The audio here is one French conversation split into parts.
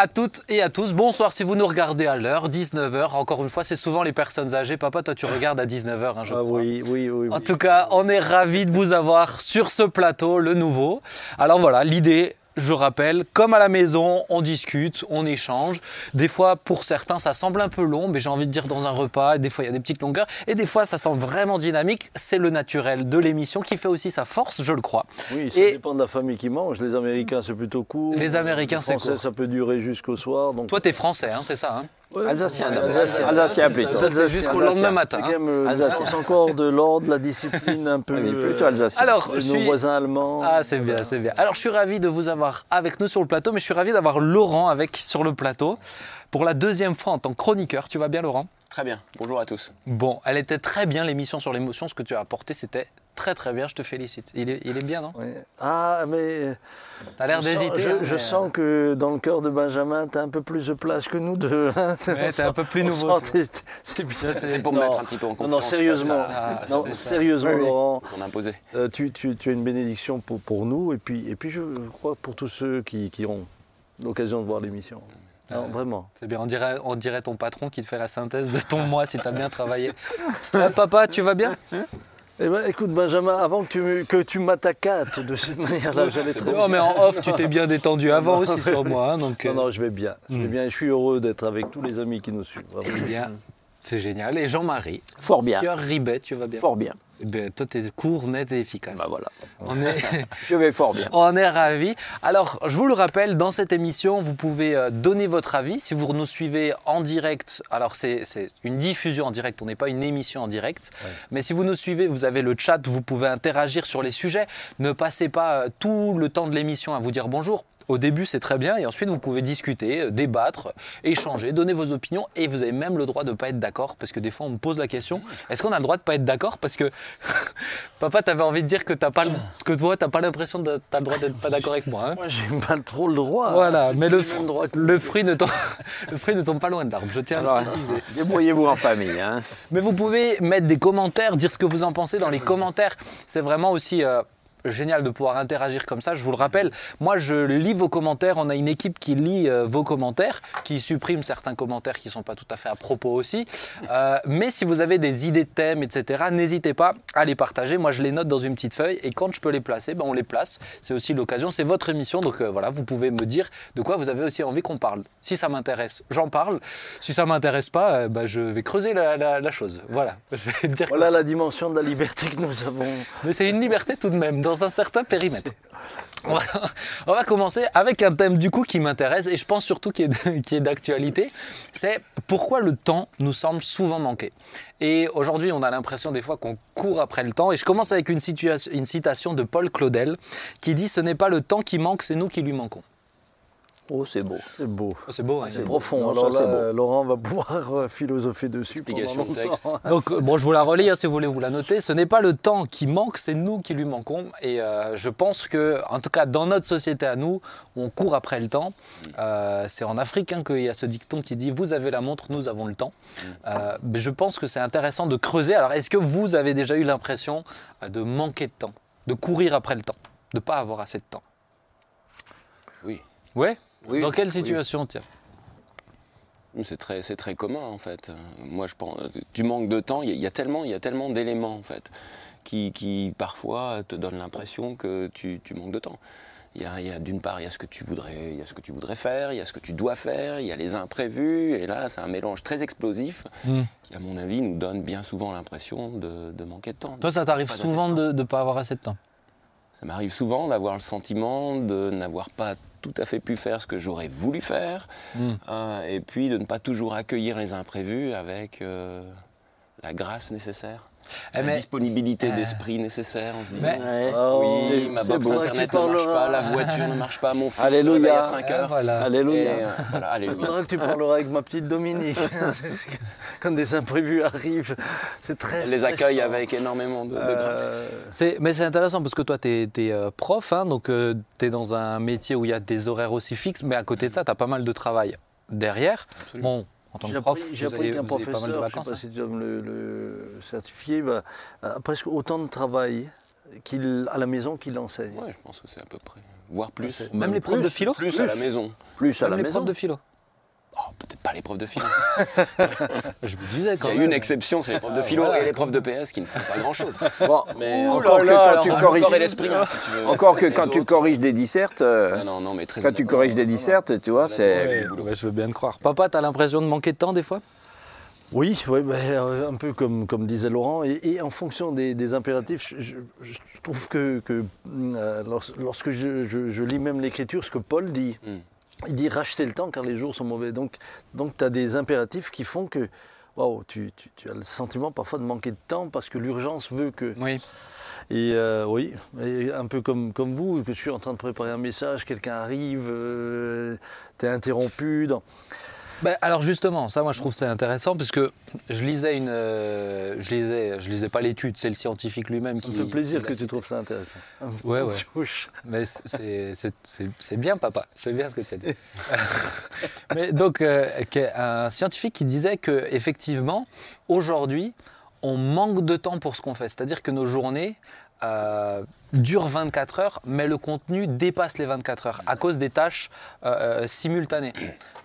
à toutes et à tous. Bonsoir si vous nous regardez à l'heure, 19h. Encore une fois, c'est souvent les personnes âgées. Papa, toi, tu regardes à 19h, hein, je Ah crois. oui, oui, oui. En oui. tout cas, on est ravis de vous avoir sur ce plateau, le nouveau. Alors voilà, l'idée, je rappelle, comme à la maison, on discute, on échange. Des fois, pour certains, ça semble un peu long, mais j'ai envie de dire dans un repas. Des fois, il y a des petites longueurs. Et des fois, ça semble vraiment dynamique. C'est le naturel de l'émission qui fait aussi sa force, je le crois. Oui, ça Et- dépend de la famille qui mange. Les Américains, c'est plutôt court. Les Américains, Les c'est Français, court. ça peut durer jusqu'au soir. Donc... Toi, t'es français, hein, c'est ça hein? Alsacien, Alsacien, Alsacien plutôt. Ça, c'est jusqu'au lendemain matin. C'est hein. euh, encore de l'ordre, la discipline un peu. Plutôt alsacien. Alors, nos suis... voisins allemands. Ah, c'est bien, c'est bien. Alors, je suis ravi de vous avoir avec nous sur le plateau, mais je suis ravi d'avoir Laurent avec sur le plateau pour la deuxième fois en tant que chroniqueur. Tu vas bien, Laurent? Très bien, bonjour à tous. Bon, elle était très bien, l'émission sur l'émotion. Ce que tu as apporté, c'était très, très bien. Je te félicite. Il est, il est bien, non? Ah, mais. T'as l'air d'hésiter. Je, hein, je sens que dans le cœur de Benjamin, tu as un peu plus de place que nous deux. hein. Ouais, t'es un peu plus nouveau, sent- tu C'est bien. C'est pour me Non. mettre un petit peu en Non, confiance. non, sérieusement. Ah, Non, sérieusement, Oui, oui. Laurent. Imposé. Euh, tu, tu- tu as une bénédiction pour, pour nous et puis, et puis je crois pour tous ceux qui, qui auront l'occasion de voir l'émission. Non, vraiment. C'est bien, on dirait, on dirait ton patron qui te fait la synthèse de ton mois si t'as bien travaillé. Euh, papa, tu vas bien? Eh ben, écoute Benjamin, avant que tu, que tu m'attaquates de cette manière-là, j'allais très Non, bien. mais en off, tu t'es bien détendu avant aussi sur moi. hein, donc, Non, euh, non, je vais bien. Je vais Hmm. bien. Je suis heureux d'être avec tous les amis qui nous suivent. vraiment. bien. C'est génial. Et Jean-Marie Fort bien. Sieur Ribet, tu vas bien Fort bien. Eh ben, Toi, t'es court, net et efficace. Bah voilà. On est, Je vais fort bien. on est ravis. Alors, je vous le rappelle, dans cette émission, vous pouvez euh, donner votre avis. Si vous nous suivez en direct, alors c'est c'est une diffusion en direct, on n'est pas une émission en direct. Mais si vous nous suivez, vous avez le chat, vous pouvez interagir sur les sujets. Ne passez pas euh, tout le temps de l'émission à vous dire bonjour. Au début, c'est très bien, et ensuite, vous pouvez discuter, euh, débattre, échanger, donner vos opinions, et vous avez même le droit de ne pas être d'accord, parce que des fois, on me pose la question est-ce qu'on a le droit de ne pas être d'accord? Parce que, papa, tu avais envie de dire que, t'as pas le- que toi, tu n'as pas l'impression de tu as le droit d'être pas d'accord avec moi. hein Moi, j'ai pas trop le droit. voilà, mais le, le droit que- le, fruit ne tombe, le fruit ne tombe pas loin de l'arbre, je tiens à le préciser. débrouillez-vous en famille. Hein. Mais vous pouvez mettre des commentaires, dire ce que vous en pensez dans les commentaires. C'est vraiment aussi euh, génial de pouvoir interagir comme ça. Je vous le rappelle, moi je lis vos commentaires. On a une équipe qui lit euh, vos commentaires, qui supprime certains commentaires qui ne sont pas tout à fait à propos aussi. Euh, mais si vous avez des idées de thèmes, etc., n'hésitez pas à les partager. Moi je les note dans une petite feuille et quand je peux les placer, ben, on les place. C'est aussi l'occasion, c'est votre émission. Donc euh, voilà, vous pouvez me dire de quoi vous avez aussi envie qu'on parle. Si ça m'intéresse, j'en parle. Si ça m'intéresse pas, ben, je vais creuser la, la- la chose. Voilà. Je vais dire Voilà la dimension de la liberté que nous avons. mais c'est une liberté tout de même, dans un certain périmètre. On va, commencer avec un thème du coup qui m'intéresse et je pense surtout qui est, d'actualité. C'est pourquoi le temps nous semble souvent manquer. Et aujourd'hui, on a l'impression des fois qu'on court après le temps. Et je commence avec une citation de Paul Claudel qui dit Ce n'est pas le temps qui manque, c'est nous qui lui manquons. Oh, c'est beau. C'est beau. C'est beau, hein C'est profond. Non, Alors ça, là, beau. Laurent va pouvoir euh, philosopher dessus pendant longtemps. Donc, bon, je vous la relis hein, si vous voulez vous la noter. Ce n'est pas le temps qui manque, c'est nous qui lui manquons. Et euh, je pense que, en tout cas, dans notre société à nous, on court après le temps. Euh, c'est en Afrique hein, qu'il y a ce dicton qui dit Vous avez la montre, nous avons le temps. Euh, mais je pense que c'est intéressant de creuser. Alors, est-ce que vous avez déjà eu l'impression de manquer de temps, de courir après le temps, de ne pas avoir assez de temps? Oui. Ouais? Oui, Dans quelle oui. situation, tiens C'est très, c'est très commun en fait. Moi je pense, tu manques de temps, il y, a- il y a tellement, il y a tellement d'éléments en fait qui, qui parfois te donnent l'impression que tu, tu manques de temps. Il y a, il y a d'une part il y a ce que tu voudrais, il y a ce que tu voudrais faire, il y a ce que tu dois faire, il y a les imprévus et là c'est un mélange très explosif Hmm. qui à mon avis nous donne bien souvent l'impression de, de manquer de temps. Toi, ça t'arrive souvent de ne pas avoir assez de temps Ça m'arrive souvent d'avoir le sentiment de n'avoir pas tout à fait pu faire ce que j'aurais voulu faire, Hmm. euh, et puis de ne pas toujours accueillir les imprévus avec euh, la grâce nécessaire, Eh, la disponibilité Euh, d'esprit nécessaire en se disant mais- Ouais. Oh, oui, ma box bon. internet ne marche pas, la voiture ne marche pas, mon fils Alléluia. à 5 Ah, heures. voilà. Alléluia. Et, euh, voilà, Il faudra que tu parleras avec ma petite Dominique. Quand des imprévus arrivent, c'est très Elle les accueille avec énormément de, de grâce. Euh, mais c'est intéressant parce que toi, tu es, prof, hein, donc tu es dans un métier où il y a des horaires aussi fixes, mais à côté de ça, tu as pas mal de travail derrière. Absolument. Bon, en tant que prof, j'ai appris qu'un professeur, pas mal de je vacances. ne sais pas si tu dois me le, le certifier, bah, a presque autant de travail qu'il, à la maison qu'il enseigne. Ouais, je pense que c'est à peu près. Voire plus. Même les profs de philo Plus à la maison. Plus à Même la les maison. profs de philo Oh, peut-être pas les profs de philo. Je me disais Il quand y a même. une exception, c'est les profs de philo voilà, et les profs de PS qui ne font pas grand-chose. Bon, Mais Ouh encore là que quand tu tu corriges- corriges l'esprit, hein, si tu veux. Encore que Les quand tu autres. corriges des dissertes, euh, Ah non, non, mais très quand tu corriges des dissertes, tu vois, c'est. Ouais, ouais, je veux bien te croire. Papa, t'as l'impression de manquer de temps des fois? Oui, ouais, bah, euh, un peu comme, comme disait Laurent. Et, et en fonction des, des impératifs, je, je- je trouve que, que, euh, lors- lorsque je, je- je lis même l'écriture, ce que Paul dit, Mm. Il dit racheter le temps car les jours sont mauvais. Donc, donc tu as des impératifs qui font que tu, tu- tu as le sentiment parfois de manquer de temps parce que l'urgence veut que. Oui. Et euh, oui, et un peu comme, comme vous, que je suis en train de préparer un message, quelqu'un arrive, tu es interrompu. Dans... Ben, alors justement, ça moi je trouve ça intéressant parce que je lisais une, euh, je lisais, je lisais pas l'étude, c'est le scientifique lui-même Ça qui. me fait plaisir que tu trouves ça intéressant. Ouais, ouais. Mais c'est- bien, papa. C'est bien ce que tu as dit. Mais donc, euh, un scientifique qui disait que effectivement, aujourd'hui, on manque de temps pour ce qu'on fait. C'est-à-dire que nos journées euh, durent 24 heures, mais le contenu dépasse les 24 heures à cause des tâches euh, euh, simultanées.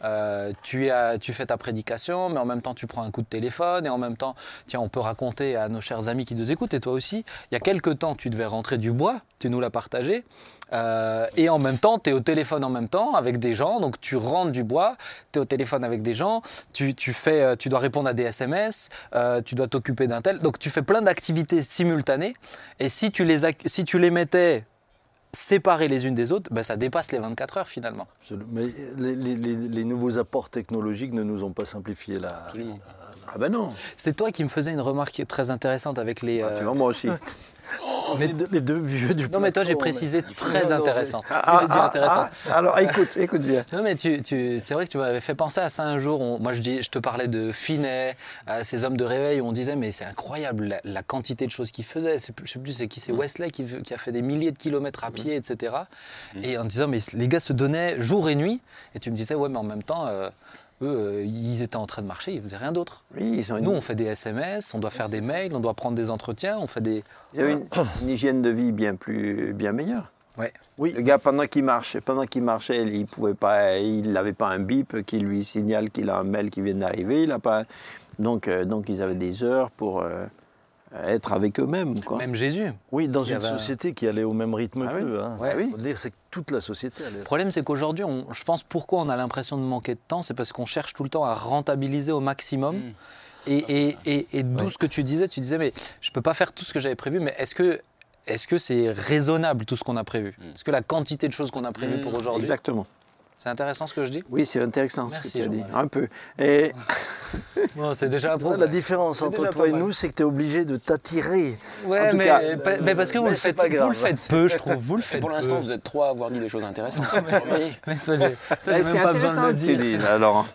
Euh, tu, as- tu fais ta prédication, mais en même temps tu prends un coup de téléphone, et en même temps, tiens, on peut raconter à nos chers amis qui nous écoutent, et toi aussi, il y a quelques temps, tu devais rentrer du bois, tu nous l'as partagé, et en même temps, tu es au téléphone en même temps avec des gens, donc tu rentres du bois, tu es au téléphone avec des gens, tu, tu fais, tu dois répondre à des SMS, tu dois t'occuper d'un tel, donc tu fais plein d'activités simultanées, et si tu les, si tu les mettais séparées les unes des autres, ben, ça dépasse les 24 heures finalement. Absolument. Mais les, les- les- les nouveaux apports technologiques ne nous ont pas simplifié la. Absolument. Ah ben non, C'est toi qui me faisais une remarque très intéressante avec les... Ah, euh, tu vois, moi aussi. les, deux, les deux vieux du Non mais toi j'ai précisé mais- très Non, non, intéressante. Ah, ah, intéressante. ah, alors écoute, écoute bien. Non mais tu, tu- c'est vrai que tu m'avais fait penser à ça un jour. On- moi je, dis, je te parlais de Finet, à ces hommes de réveil où on disait mais c'est incroyable la, la quantité de choses qu'ils faisaient. C'est plus- Je sais plus c'est qui, c'est Wesley qui, qui a fait des milliers de kilomètres à pied, etc. Et en disant mais les gars se donnaient jour et nuit. Et tu me disais ouais mais en même temps euh, eux euh, ils étaient en train de marcher, ils faisaient rien d'autre. Oui, ils ont une, Nous on fait des SMS, on doit faire des mails, on doit prendre des entretiens, on fait des. ils ont une- une hygiène de vie bien plus, bien meilleure. Ouais. Oui, Le gars, pendant qu'il marchait, pendant qu'il marchait, il pouvait pas, il n'avait pas un bip qui lui signale qu'il a un mail qui vient d'arriver. Il a pas, donc, euh, donc ils avaient des heures pour euh, être avec eux-mêmes, quoi. Même Jésus. oui, dans une avait société qui allait au même rythme Ah oui. qu'eux. Hein. Ouais. Ah oui. Faut dire, c'est que toute la société allait. Le problème, c'est qu'aujourd'hui, on- je pense pourquoi on a l'impression de manquer de temps, c'est parce qu'on cherche tout le temps à rentabiliser au maximum. Mm. Et, et, et, et d'où ce que tu disais, tu disais, mais je peux pas faire tout ce que j'avais prévu, mais est-ce que est-ce que c'est raisonnable tout ce qu'on a prévu? Mm. Est-ce que la quantité de choses qu'on a prévues Mm, pour aujourd'hui, Exactement. C'est intéressant ce que je dis? Oui, c'est intéressant Merci, ce que tu as dit. Un peu. Et Bon, C'est déjà un la différence entre toi et nous, c'est que tu es obligé de t'attirer. Ouais, mais, cas, pa- mais parce que vous mais le faites, pas vous grave. le faites peu, je trouve. Vous le faites Pour l'instant, vous êtes trois à avoir dit des choses intéressantes. Mais toi, j'ai toi, j'ai c'est même pas besoin de le dire. dis, là, Laurent.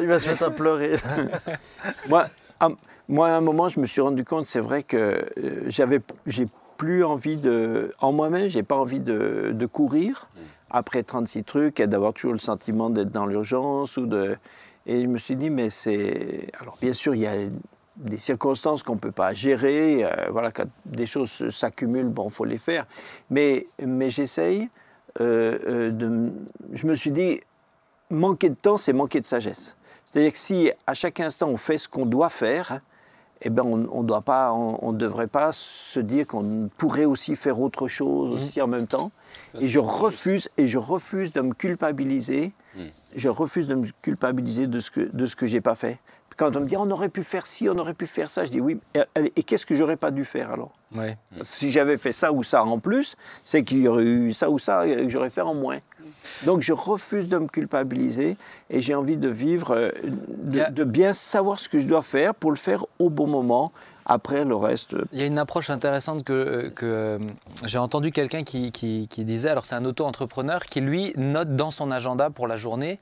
Il va se mettre à pleurer. Moi, à, moi, à un moment, je me suis rendu compte, c'est vrai que euh, j'avais, j'ai plus envie de, en moi-même, j'ai pas envie de, de courir après 36 trucs et d'avoir toujours le sentiment d'être dans l'urgence ou de. Et je me suis dit, mais c'est. Alors, bien sûr, il y a des circonstances qu'on ne peut pas gérer. euh, voilà, quand des choses s'accumulent, bon, faut les faire. Mais, mais j'essaye euh, euh, de. Je me suis dit, manquer de temps, c'est manquer de sagesse. C'est-à-dire que si à chaque instant on fait ce qu'on doit faire, eh ben on on doit pas, on ne devrait pas se dire qu'on pourrait aussi faire autre chose aussi en même temps. Ça, Et je refuse, et je refuse de me culpabiliser. Mm. Je refuse de me culpabiliser de ce que de ce que j'ai pas fait. Quand on me dit on aurait pu faire ci, on aurait pu faire ça, je dis oui. Et, et qu'est-ce que j'aurais pas dû faire alors Ouais. Si j'avais fait ça ou ça en plus, c'est qu'il y aurait eu ça ou ça que j'aurais fait en moins. Donc je refuse de me culpabiliser et j'ai envie de vivre, euh, de, bien savoir ce que je dois faire pour le faire au bon moment. Après le reste, euh, Il y a une approche intéressante que, que, euh, j'ai entendu quelqu'un qui, qui- qui disait, alors c'est un auto-entrepreneur qui lui note dans son agenda pour la journée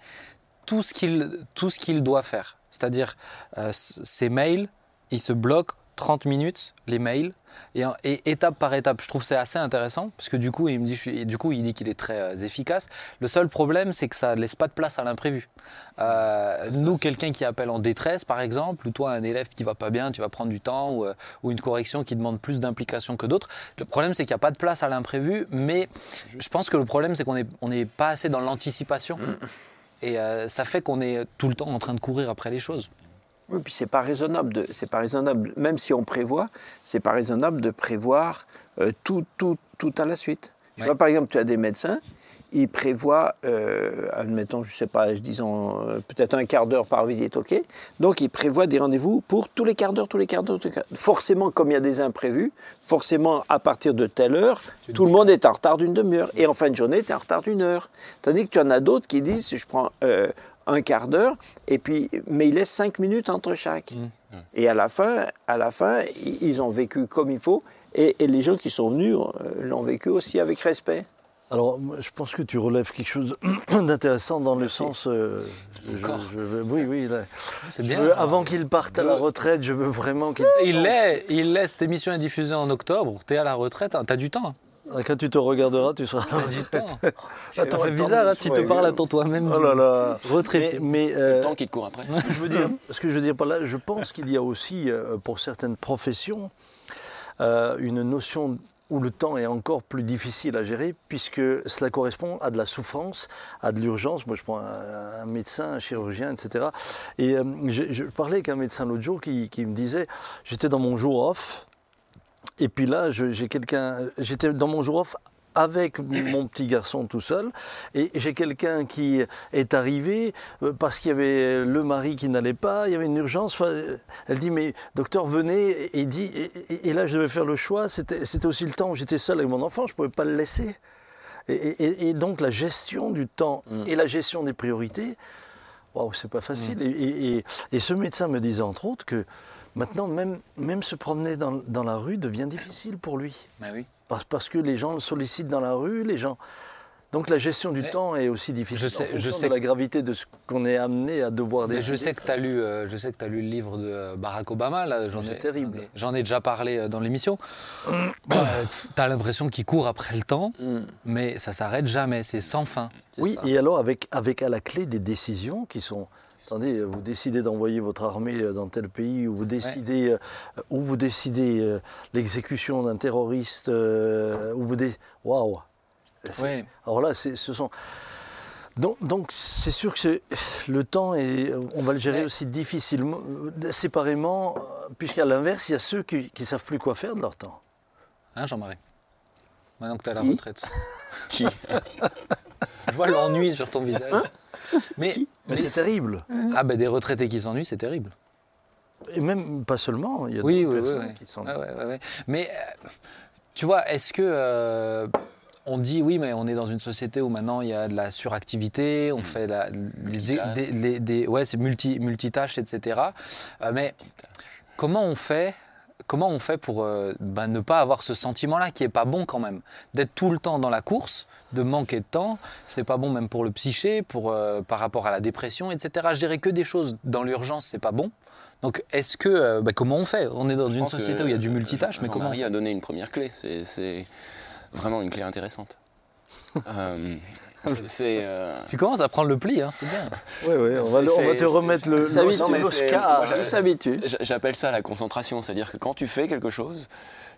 tout ce qu'il, tout ce qu'il doit faire. C'est-à-dire euh, s- ses mails, il se bloque 30 minutes, les mails, Et, étape par étape, je trouve c'est assez intéressant parce que du coup, il me dit, je suis- du coup, il dit qu'il est très euh, efficace. Le seul problème, c'est que ça ne laisse pas de place à l'imprévu. Euh, nous, quelqu'un qui appelle en détresse, par exemple, ou toi, un élève qui va pas bien, tu vas prendre du temps, ou, ou une correction qui demande plus d'implication que d'autres. Le problème, c'est qu'il n'y a pas de place à l'imprévu, mais je pense que le problème, c'est qu'on n'est on n'est pas assez dans l'anticipation. Et euh, ça fait qu'on est tout le temps en train de courir après les choses. Oui, puis c'est pas raisonnable de, c'est pas raisonnable, même si on prévoit, c'est pas raisonnable de prévoir euh, tout, tout, tout à la suite. Tu Ouais. vois, par exemple, tu as des médecins, ils prévoient, euh, admettons, je sais pas, disons euh, peut-être un quart d'heure par visite, ok. Donc ils prévoient des rendez-vous pour tous les quarts d'heure, tous les quarts d'heure, tous les quarts- Forcément, comme il y a des imprévus, forcément à partir de telle heure, tout le monde est en retard d'une demi-heure, et en fin de journée, tu es en retard d'une heure. Tandis que tu en as d'autres qui disent, je prends euh, un quart d'heure, et puis, mais ils laissent cinq minutes entre chaque. Et à la fin, à la fin, ils ont vécu comme il faut, et, et les gens qui sont venus euh, l'ont vécu aussi avec respect. Alors, je pense que tu relèves quelque chose d'intéressant dans le sens. euh, je- Encore je veux- oui, oui. là. C'est Je bien. veux- avant qu'il parte à la retraite, je veux vraiment qu'il. Il l'est, il l'est. Cette émission est diffusée en octobre. T'es à la retraite, hein, t'as du temps. Quand tu te regarderas, tu seras. T'as du temps. Ah, fait bizarre, hein, tu te parles à ton toi-même. Oh là là. Mais, Retraité. mais, C'est euh, le temps qui te court après. ce que je veux dire, ce que je veux dire par là, je pense qu'il y a aussi, euh, pour certaines professions, euh, une notion où le temps est encore plus difficile à gérer, puisque cela correspond à de la souffrance, à de l'urgence. Moi, je prends un, médecin, un chirurgien, etc. Et euh, je, parlais avec un médecin l'autre jour qui, qui me disait, j'étais dans mon jour off, et puis là, j'ai quelqu'un, j'étais dans mon jour off avec mon petit garçon tout seul, et j'ai quelqu'un qui est arrivé euh, parce qu'il y avait le mari qui n'allait pas, il y avait une urgence. Enfin, elle dit mais docteur venez, et, il dit et, là je devais faire le choix. C'était aussi le temps où j'étais seul avec mon enfant, je ne pouvais pas le laisser. Et, et- et donc la gestion du temps et la gestion des priorités, waouh, c'est pas facile. Et, et- ce médecin me disait entre autres que maintenant même, même se promener dans, dans la rue devient difficile pour lui. Bah oui. Parce, parce que les gens le sollicitent dans la rue, les gens. Donc la gestion du Mais temps est aussi difficile je sais- en je sais de la gravité de ce qu'on est amené à devoir décider. je sais que tu as lu, euh, je sais que as lu le livre de euh, Barack Obama. Là, j'en ai, terrible. j'en ai- déjà parlé euh, dans l'émission. tu as l'impression qu'il court après le temps, Mm. mais ça s'arrête jamais. C'est sans fin. Oui, ça. et alors avec, avec à la clé des décisions qui sont... Attendez, vous décidez d'envoyer votre armée euh, dans tel pays, ou vous décidez, euh, ou vous décidez euh, l'exécution d'un terroriste, euh, ou vous décidez... Waouh Ouais. Alors là, ce sont... Donc, c'est sûr que le temps, est, on va le gérer aussi difficilement, euh, séparément, euh, puisqu'à l'inverse, il y a ceux qui ne savent plus quoi faire de leur temps. Hein, Jean-Marie Maintenant que tu as la retraite. Qui? Je vois l'ennui sur ton visage. Mais, Mais c'est terrible. ah ben des retraités qui s'ennuient, c'est terrible. Et même pas seulement, il y a Oui, d'autres oui, oui, personnes oui. qui sont... Ouais, ouais, ouais, ouais. Mais euh, tu vois, est-ce que euh, on dit oui, mais on est dans une société où maintenant il y a de la suractivité, on fait la, les, des, les- des- ouais, c'est multi, multitâche, etc. Euh, mais comment on fait Comment on fait pour euh, ben, ne pas avoir ce sentiment-là qui est pas bon quand même? D'être tout le temps dans la course, de manquer de temps, c'est pas bon même pour le psyché, pour, euh, par rapport à la dépression, etc. Je dirais que des choses dans l'urgence, c'est pas bon. Donc est-ce que, euh, ben, comment on fait? On est dans Je une société où il y a du multitâche, mais comment fait a donné une première clé. C'est- C'est vraiment une clé intéressante. Euh, euh, Tu commences à prendre le pli, hein, c'est bien. Oui, oui, on va, le- on va te remettre le, s'habitue. J'appelle ça la concentration, c'est-à-dire que quand tu fais quelque chose,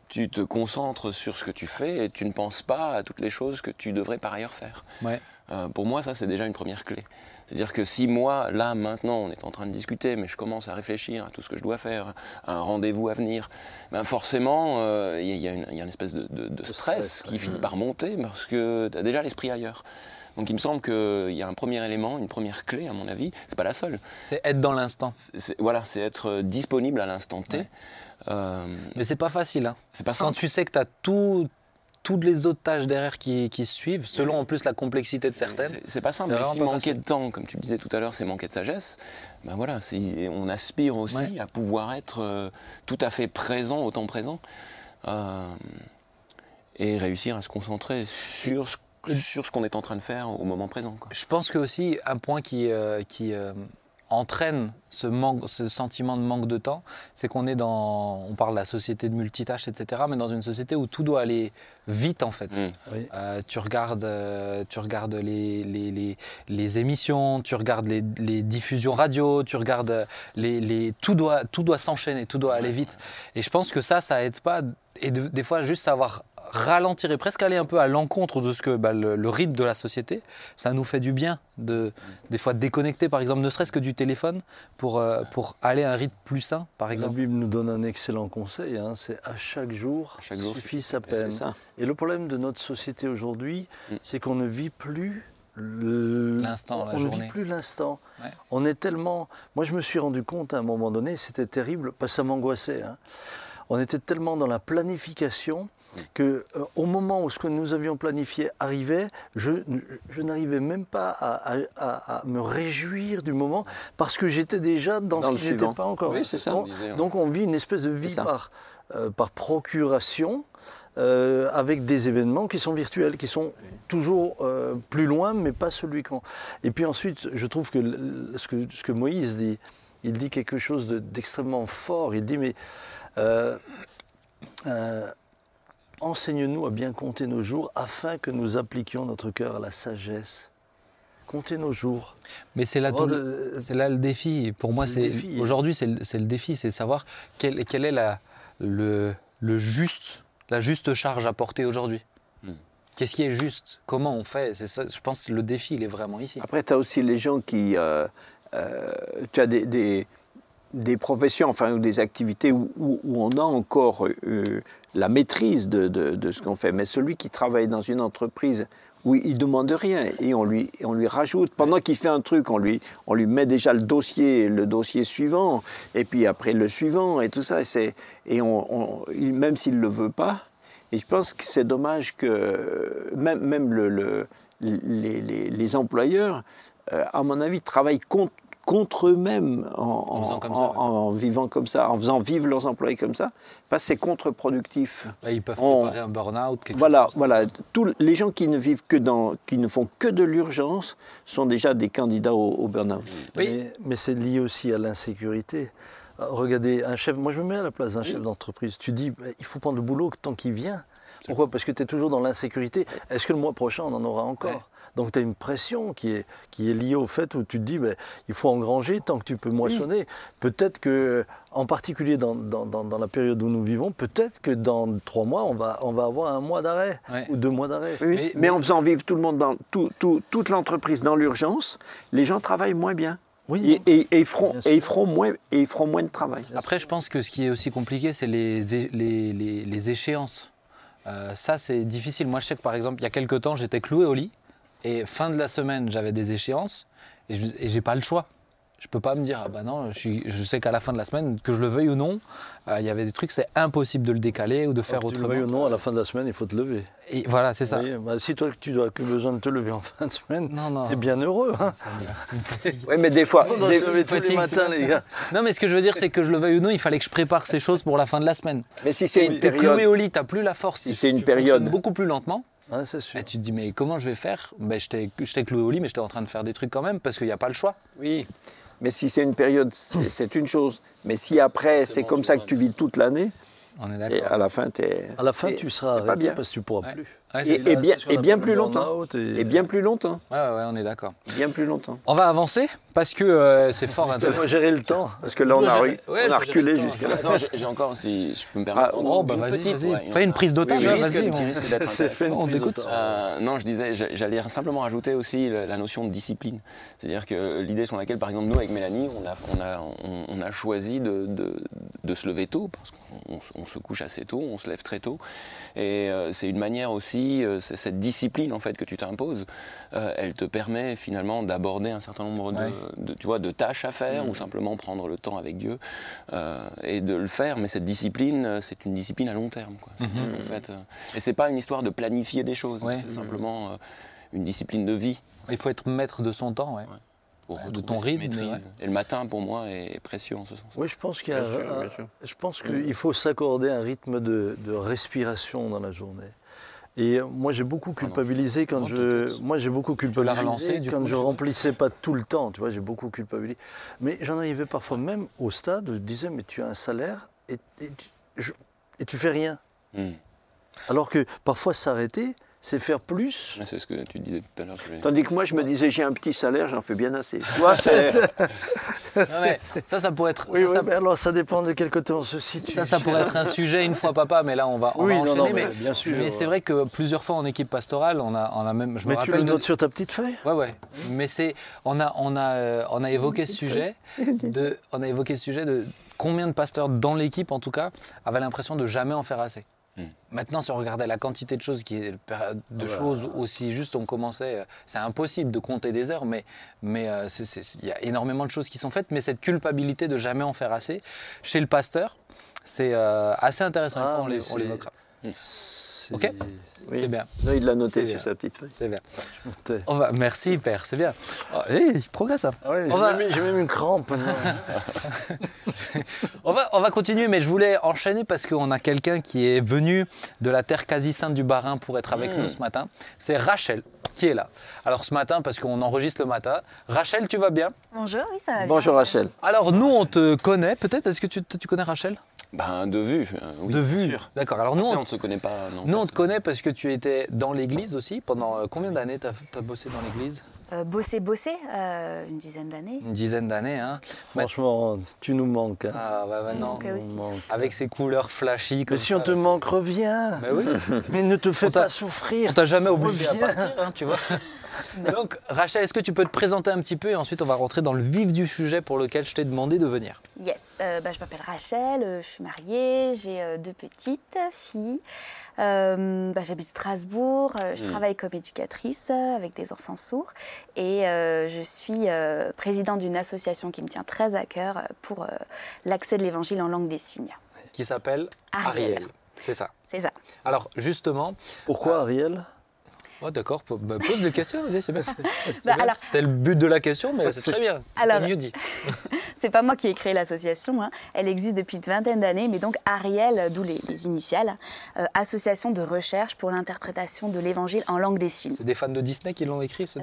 tu te concentres sur ce que tu fais et tu ne penses pas à toutes les choses que tu devrais par ailleurs faire. Ouais. Euh, pour moi, ça, c'est déjà une première clé. C'est-à-dire que si moi, là, maintenant, on est en train de discuter, mais je commence à réfléchir à tout ce que je dois faire, à un rendez-vous à venir, ben forcément, euh, il y, a- y une- il y a une espèce de, de- de stress, stress, qui finit par monter parce que tu as déjà l'esprit ailleurs. Donc il me semble qu'il y a un premier élément, une première clé, à mon avis, c'est pas la seule. C'est être dans l'instant. Voilà, c'est être disponible à l'instant T. Ouais. Euh, Mais c'est pas facile. Hein. c'est pas Quand simple. tu sais que tu as tout, toutes les autres tâches derrière qui, qui suivent, selon en plus la complexité de certaines. C'est- pas simple. Mais si manquer de temps, comme tu le disais tout à l'heure, c'est manquer de sagesse, ben voilà, on aspire aussi Ouais. à pouvoir être euh, tout à fait présent au temps présent euh, et réussir à se concentrer sur ce, sur ce qu'on est en train de faire au moment présent. quoi. Je pense que aussi un point qui, euh, qui euh, entraîne ce, manque, ce sentiment de manque de temps, c'est qu'on est dans, on parle de la société de multitâches, etc., mais dans une société où tout doit aller vite en fait. Mm. Oui. Euh, tu regardes, euh, tu regardes les, les, les- les émissions, tu regardes les, les diffusions radio, tu regardes les, les- tout doit, tout doit s'enchaîner, tout doit aller vite. Et je pense que ça, ça aide pas. Et de- des fois, juste savoir ralentir et presque aller un peu à l'encontre de ce que bah, le, le rythme de la société, ça nous fait du bien de des fois déconnecter, par exemple, ne serait-ce que du téléphone pour euh, pour aller à un rythme plus sain, par La exemple. Bible nous donne un excellent conseil, hein, c'est à chaque jour, À chaque jour suffit sa peine. Et le problème de notre société aujourd'hui, Mm. c'est qu'on ne vit plus L'instant, la on ne vit plus l'instant. Ouais. On est tellement. Moi, je me suis rendu compte à un moment donné, c'était terrible, parce que ça m'angoissait. hein. On était tellement dans la planification que euh, au moment où ce que nous avions planifié arrivait, je, je n'arrivais même pas à, à- à- à me réjouir du moment parce que j'étais déjà dans, ce qui n'était pas encore. Oui, c'est ça. Donc, On disait, ouais. donc on vit une espèce de vie par, euh, par procuration. euh, avec des événements qui sont virtuels, qui sont toujours euh, plus loin, mais pas celui qu'on. Et puis ensuite, je trouve que le- ce que, ce que Moïse dit, il dit quelque chose de- d'extrêmement fort. Il dit mais euh, euh, enseigne-nous à bien compter nos jours, afin que nous appliquions notre cœur à la sagesse. Compter nos jours. Mais c'est là C'est là le défi. Pour moi, C'est défi. aujourd'hui, c'est le, c'est le défi, c'est savoir quelle, quelle est la, le, le juste, la juste charge à porter aujourd'hui. Hmm. Qu'est-ce qui est juste? Comment on fait? C'est ça. Je pense que le défi, il est vraiment ici. Après, tu as aussi les gens qui. euh, euh, tu as des, des, des professions, enfin, ou des activités où, où- où on a encore euh, la maîtrise de, de- ce qu'on fait. Mais celui qui travaille dans une entreprise où il ne demande rien et on lui, on lui rajoute, pendant qu'il fait un truc, on lui, on lui met déjà le dossier, le dossier suivant, et puis après le suivant, et tout ça. Et, et on, même s'il ne le veut pas, et je pense que c'est dommage que même, même le- le- les, les- les employeurs, euh, à mon avis, travaillent contre, contre eux-mêmes en, en- faisant comme ça, en- ouais. en vivant comme ça, en faisant vivre leurs employés comme ça, parce que c'est contre-productif. Ils peuvent On- préparer un burn-out. quelque Voilà, chose. voilà. Tous les gens qui ne vivent que dans, qui ne font que de l'urgence, sont déjà des candidats au, au burn-out. Oui. Mais, mais c'est lié aussi à l'insécurité. Euh, Regardez, un chef, moi je me mets à la place d'un chef d'entreprise. Tu dis, bah, il faut prendre le boulot tant qu'il vient. Pourquoi? Parce que tu es toujours dans l'insécurité. Est-ce que le mois prochain, on en aura encore? Ouais. Donc tu as une pression qui est, qui est liée au fait où tu te dis, bah, il faut engranger tant que tu peux moissonner. Peut-être que, en particulier dans, dans- dans- dans la période où nous vivons, peut-être que dans trois mois, on va, on va avoir un mois d'arrêt Ouais. ou deux mois d'arrêt. Oui, Mais- mais, mais- en faisant vivre tout le monde dans tout- tout- toute l'entreprise dans l'urgence, les gens travaillent moins bien. Oui, Et, et- et ils feront, et ils feront moins, et ils feront moins de travail. Après, je pense que ce qui est aussi compliqué, c'est les, les, les- les échéances. Euh, ça, c'est difficile. Moi, je sais que par exemple, il y a quelques temps, j'étais cloué au lit et fin de la semaine, j'avais des échéances et j'ai pas le choix. Je peux pas me dire, ah bah non, je, suis, je sais qu'à la fin de la semaine, que je le veuille ou non, euh, il y avait des trucs, c'est impossible de le décaler ou de faire que tu le autrement. veuilles ou non, à la fin de la semaine, il faut te lever. Et voilà, c'est ça. Bah, si toi, tu dois que besoin de te lever en fin de semaine, Non, non. t'es bien heureux. Hein Oui, mais des fois, on doit des- se lever tous les matins, les gars. non, mais ce que je veux dire, c'est que je le veuille ou non, il fallait que je prépare ces choses pour la fin de la semaine. mais si c'est une T'es cloué période, au lit, t'as plus la force. Si c'est une tu période- beaucoup plus lentement. C'est sûr. Et tu te dis, mais comment je vais faire? Ben, j'étais cloué au lit, mais j'étais en train de faire des trucs quand même parce qu'il n'y a pas le choix. oui. Mais si c'est une période, c'est c'est une chose. Mais si après, c'est comme ça que tu vis toute l'année, On est et d'accord. à la fin, es. À la fin, tu seras pas bien. parce que tu pourras Ouais. plus. Ouais, Et, c'est ça. et bien, et plus longtemps. et- Et bien plus longtemps. Ouais, ouais, ouais, on est d'accord. Bien plus longtemps. On va avancer parce que euh, c'est fort dois gérer le temps. Parce que là, on a, gérer- ouais, on a reculé jusqu'à j'ai- encore, si je peux me permettre. Ah, Oh, bah une vas-y, vas-y. ouais, une- Fais une prise d'otage, Oui, vas-y, on-. On t'écoute. Euh, non, je disais, j'a- j'allais simplement rajouter aussi la, notion de discipline. C'est-à-dire que l'idée sur laquelle, par exemple, nous, avec Mélanie, on a, on a, on, on a choisi de, de- de se lever tôt, parce qu'on on se- couche assez tôt, on se lève très tôt. Et euh, c'est une manière aussi, euh, c'est cette discipline en fait que tu t'imposes, euh, elle te permet finalement d'aborder un certain nombre de, Ouais. de- tu vois, de tâches à faire ou simplement prendre le temps avec Dieu et de le faire. Mais cette discipline, c'est une discipline à long terme. Quoi. En fait, euh, et c'est pas une histoire de planifier des choses, Ouais. c'est simplement euh, une discipline de vie Il faut être maître de son temps. Ouais. Pour Ouais, de ton rythme, maîtrise. ouais. Et le matin, pour moi, est précieux en ce sens. Oui, je pense qu'il je pense qu'il faut s'accorder un rythme de, de respiration dans la journée. Et moi, j'ai beaucoup culpabilisé quand je. Moi, j'ai beaucoup culpabilisé quand coup, je remplissais pas tout le temps. Tu vois, j'ai beaucoup culpabilisé. Mais j'en arrivais parfois même au stade où je disais, mais tu as un salaire et, et tu, je- et tu fais rien. Hmm. Alors que parfois, s'arrêter, c'est faire plus. Ouais, C'est ce que tu disais tout à l'heure. Tandis que moi, je me disais, j'ai un petit salaire, j'en fais bien assez. Non, mais ça, ça pourrait être. Oui, ça, oui, ça- mais alors ça dépend de quel côté on se situe. Ça, ça pourrait être un sujet une fois papa, mais là on va, on Oui, va non, enchaîner. non, mais mais bien sûr. mais c'est vrai que plusieurs fois en équipe pastorale, on a, on a même. Je me Mais tu rappelle le de- notes sur ta petite feuille? Ouais, ouais. Mais c'est, on a, on a, euh, on a évoqué ce sujet de, on a évoqué ce sujet de combien de pasteurs dans l'équipe, en tout cas, avaient l'impression de jamais en faire assez. Hmm. Maintenant, si on regardait la quantité de choses, qui est, de Ah choses aussi juste, on commençait, euh, c'est impossible de compter des heures, mais, mais euh, il y a énormément de choses qui sont faites, mais cette culpabilité de jamais en faire assez, chez le pasteur, c'est euh, assez intéressant. Ah, on l'évoquera. C'est- Ok. Oui. C'est bien, Là, il l'a noté sur sa petite feuille. c'est bien. On va, merci, père, c'est bien. Oh, hey, il progresse. hein. Ah ouais, j'ai va- même, une crampe. On va, on va continuer, mais je voulais enchaîner parce qu'on a quelqu'un qui est venu de la terre quasi sainte du Barin pour être avec Mm. nous ce matin. C'est Rachel qui est là. Alors ce matin, parce qu'on enregistre le matin. Rachel, tu vas bien? Bonjour, oui, ça va bien. Bonjour Rachel. Alors nous, on te connaît peut-être? Est-ce que tu, tu connais Rachel? Ben, de vue. euh, oui, De bien vue. sûr. D'accord. Alors nous, Après, on, on ne se connaît pas. Non, nous, on te connaît parce que tu étais dans l'église aussi. Pendant euh, combien d'années tu as, bossé dans l'église? Euh, bosser, bosser, euh, une dizaine d'années. Une dizaine d'années. Hein Franchement, tu nous manques. hein. ah bah maintenant, avec ces couleurs flashy comme Mais si ça, on te là, manque, reviens. Mais oui. Mais ne te fais On pas On souffrir. t'a jamais obligé à Reviens. partir, hein, tu vois. Donc, Rachel, est-ce que tu peux te présenter un petit peu et ensuite on va rentrer dans le vif du sujet pour lequel je t'ai demandé de venir? Yes, Euh, bah, je m'appelle Rachel, euh, je suis mariée, j'ai euh, deux petites filles. Euh, bah, J'habite Strasbourg, euh, je Mm. travaille comme éducatrice euh, avec des enfants sourds et euh, je suis euh, présidente d'une association qui me tient très à cœur pour euh, l'accès de l'évangile en langue des signes. Qui s'appelle Ariel. Ariel. C'est ça. C'est ça. Alors, justement, Pourquoi, Ariel? Oh, d'accord, bah, pose des questions, c'est bien. Bah, bien, C'était le but de la question, mais c'est très bien. Alors- mieux dit. C'est pas moi qui ai créé l'association, hein. elle existe depuis une vingtaine d'années, mais donc Ariel, d'où les, les initiales, euh, Association de recherche pour l'interprétation de l'évangile en langue des signes. C'est des fans de Disney qui l'ont écrit c'est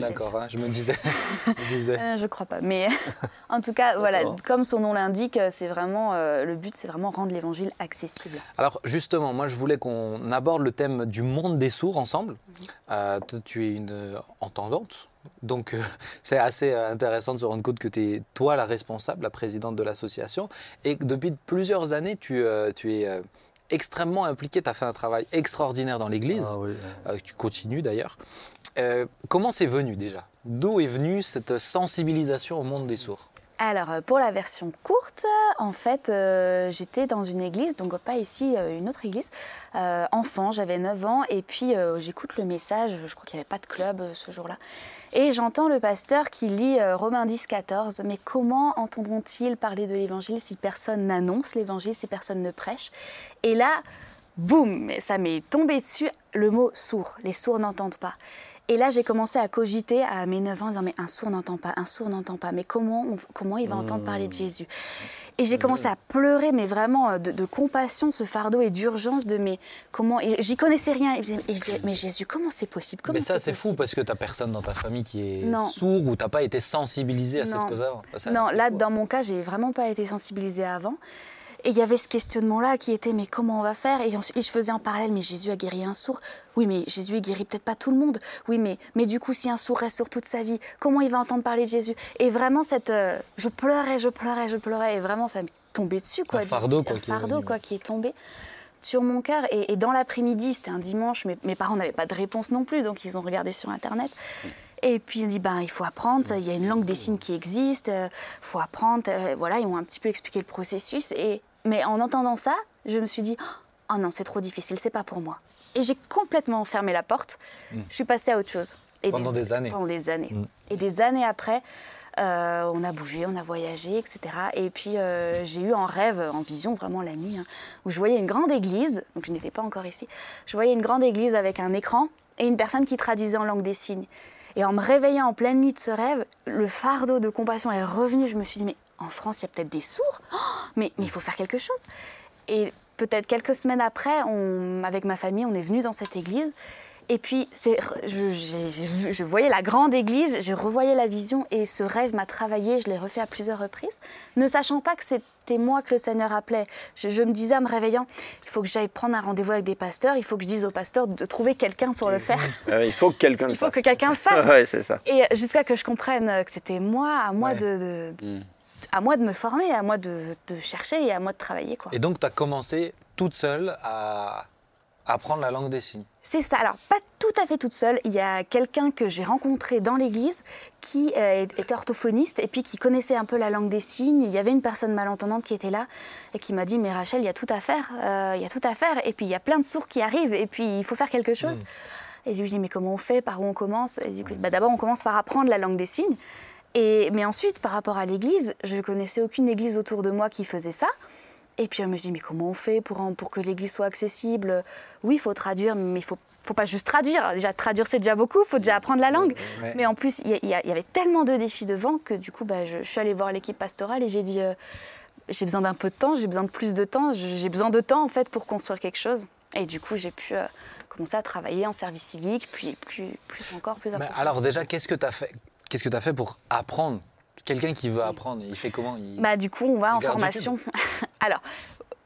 D'accord, hein, je me disais. je disais. Euh, je crois pas, mais en tout cas, voilà, comme son nom l'indique, c'est vraiment euh, le but, c'est vraiment rendre l'évangile accessible. Alors justement, moi je voulais qu'on aborde le thème du monde des sourds ensemble. Euh, tu es une euh, entendante, donc euh, c'est assez intéressant de se rendre compte que tu es toi la responsable, la présidente de l'association, et que depuis plusieurs années tu, euh, tu es extrêmement impliquée, tu as fait un travail extraordinaire dans l'Église, Ah oui. tu continues d'ailleurs. Comment c'est venu déjà? D'où est venue cette sensibilisation au monde des sourds? Alors, euh, pour la version courte, en fait, euh, j'étais dans une église, donc pas ici, euh, une autre église, euh, enfant, j'avais 9 ans, et puis euh, j'écoute le message, je crois qu'il n'y avait pas de club euh, ce jour-là, et j'entends le pasteur qui lit euh, Romains 10, 14, mais comment entendront-ils parler de l'évangile si personne n'annonce l'évangile, si personne ne prêche? Et là, boum, ça m'est tombé dessus, le mot sourd, les sourds n'entendent pas. Et là, j'ai commencé à cogiter à mes 9 ans, en disant, mais un sourd n'entend pas, un sourd n'entend pas, mais comment, on- comment il va entendre parler de Jésus? Et j'ai commencé à pleurer, mais vraiment euh, de, de compassion de ce fardeau et d'urgence de, mais comment, et j'y connaissais rien. Et je disais, mais Jésus, comment c'est possible? Comment Mais ça c'est fou parce que tu personne dans ta famille qui est Non. sourd ou tu pas été sensibilisé à cette cause-là. Ça, Non, là, fou. dans mon cas, j'ai vraiment pas été sensibilisée avant. Et il y avait ce questionnement-là qui était, mais comment on va faire? Et, ensuite, et je faisais en parallèle, mais Jésus a guéri un sourd. Oui, mais Jésus, guérit peut-être pas tout le monde. Oui, mais, mais du coup, si un sourd reste sourd toute sa vie, comment il va entendre parler de Jésus? Et vraiment, cette, euh, je pleurais, je pleurais, je pleurais. Et vraiment, ça m'est tombé dessus. Quoi, Un fardeau, quoi, Un qui est fardeau, quoi, qui est tombé sur mon cœur. Et, et dans l'après-midi, c'était un dimanche, mes, mes parents n'avaient pas de réponse non plus, donc ils ont regardé sur Internet. Et puis ils ont dit, ben, il faut apprendre, il y a une langue des signes qui existe, il faut apprendre. euh, voilà, ils m'ont un petit peu expliqué le processus. Et, mais en entendant ça, je me suis dit, oh non, c'est trop difficile, c'est pas pour moi. Et j'ai complètement fermé la porte. Je suis passée à autre chose. Et Pendant des années. Pendant des années. Mm. Et des années après, euh, on a bougé, on a voyagé, etc. Et puis euh, j'ai eu en rêve, en vision vraiment la nuit, hein, où je voyais une grande église, donc je n'étais pas encore ici, je voyais une grande église avec un écran et une personne qui traduisait en langue des signes. Et en me réveillant en pleine nuit de ce rêve, le fardeau de compassion est revenu. Je me suis dit, mais en France, il y a peut-être des sourds, Oh, mais mais il faut faire quelque chose. Et peut-être quelques semaines après, on, avec ma famille, on est venu dans cette église. Et puis, je, voyais la grande église, je revoyais la vision et ce rêve m'a travaillé, je l'ai refait à plusieurs reprises, ne sachant pas que c'était moi que le Seigneur appelait. Je, je me disais en me réveillant, il faut que j'aille prendre un rendez-vous avec des pasteurs, il faut que je dise aux pasteurs de trouver quelqu'un pour le faire. Euh, il faut que quelqu'un le Il faut fasse. que quelqu'un le fasse. ouais, c'est ça. Et jusqu'à que je comprenne que c'était moi, à moi, Ouais. de, de- Mm. À moi de me former, à moi de, de chercher et à moi de travailler. Quoi. Et donc, tu as commencé toute seule à apprendre la langue des signes. C'est ça. Alors, pas tout à fait toute seule. Il y a quelqu'un que j'ai rencontré dans l'église qui euh, était orthophoniste et puis qui connaissait un peu la langue des signes. Il y avait une personne malentendante qui était là et qui m'a dit Mais Rachel, il y a tout à faire. euh, il y a tout à faire. Et puis, il y a plein de sourds qui arrivent et puis il faut faire quelque chose. Et du coup, je dis Mais comment on fait? Par où on commence? Et du coup, bah, D'abord, on commence par apprendre la langue des signes. Et, mais ensuite, par rapport à l'église, je ne connaissais aucune église autour de moi qui faisait ça. Et puis, je me suis dit, mais comment on fait pour, que l'église soit accessible? Oui, il faut traduire, mais il faut, faut pas juste traduire. Déjà, traduire, c'est déjà beaucoup, il faut déjà apprendre la langue. Ouais. Mais en plus, il y, avait tellement de défis devant que du coup, bah, je, je suis allée voir l'équipe pastorale et j'ai dit, euh, j'ai besoin d'un peu de temps, j'ai besoin de plus de temps, j'ai besoin de temps en fait pour construire quelque chose. Et du coup, j'ai pu euh, commencer à travailler en service civique, puis plus, plus encore, plus approfondi. alors déjà, qu'est-ce que tu as fait? Qu'est-ce que tu as fait pour apprendre? Quelqu'un qui veut apprendre, il fait comment? Il... Bah, du coup, on va en formation. Alors,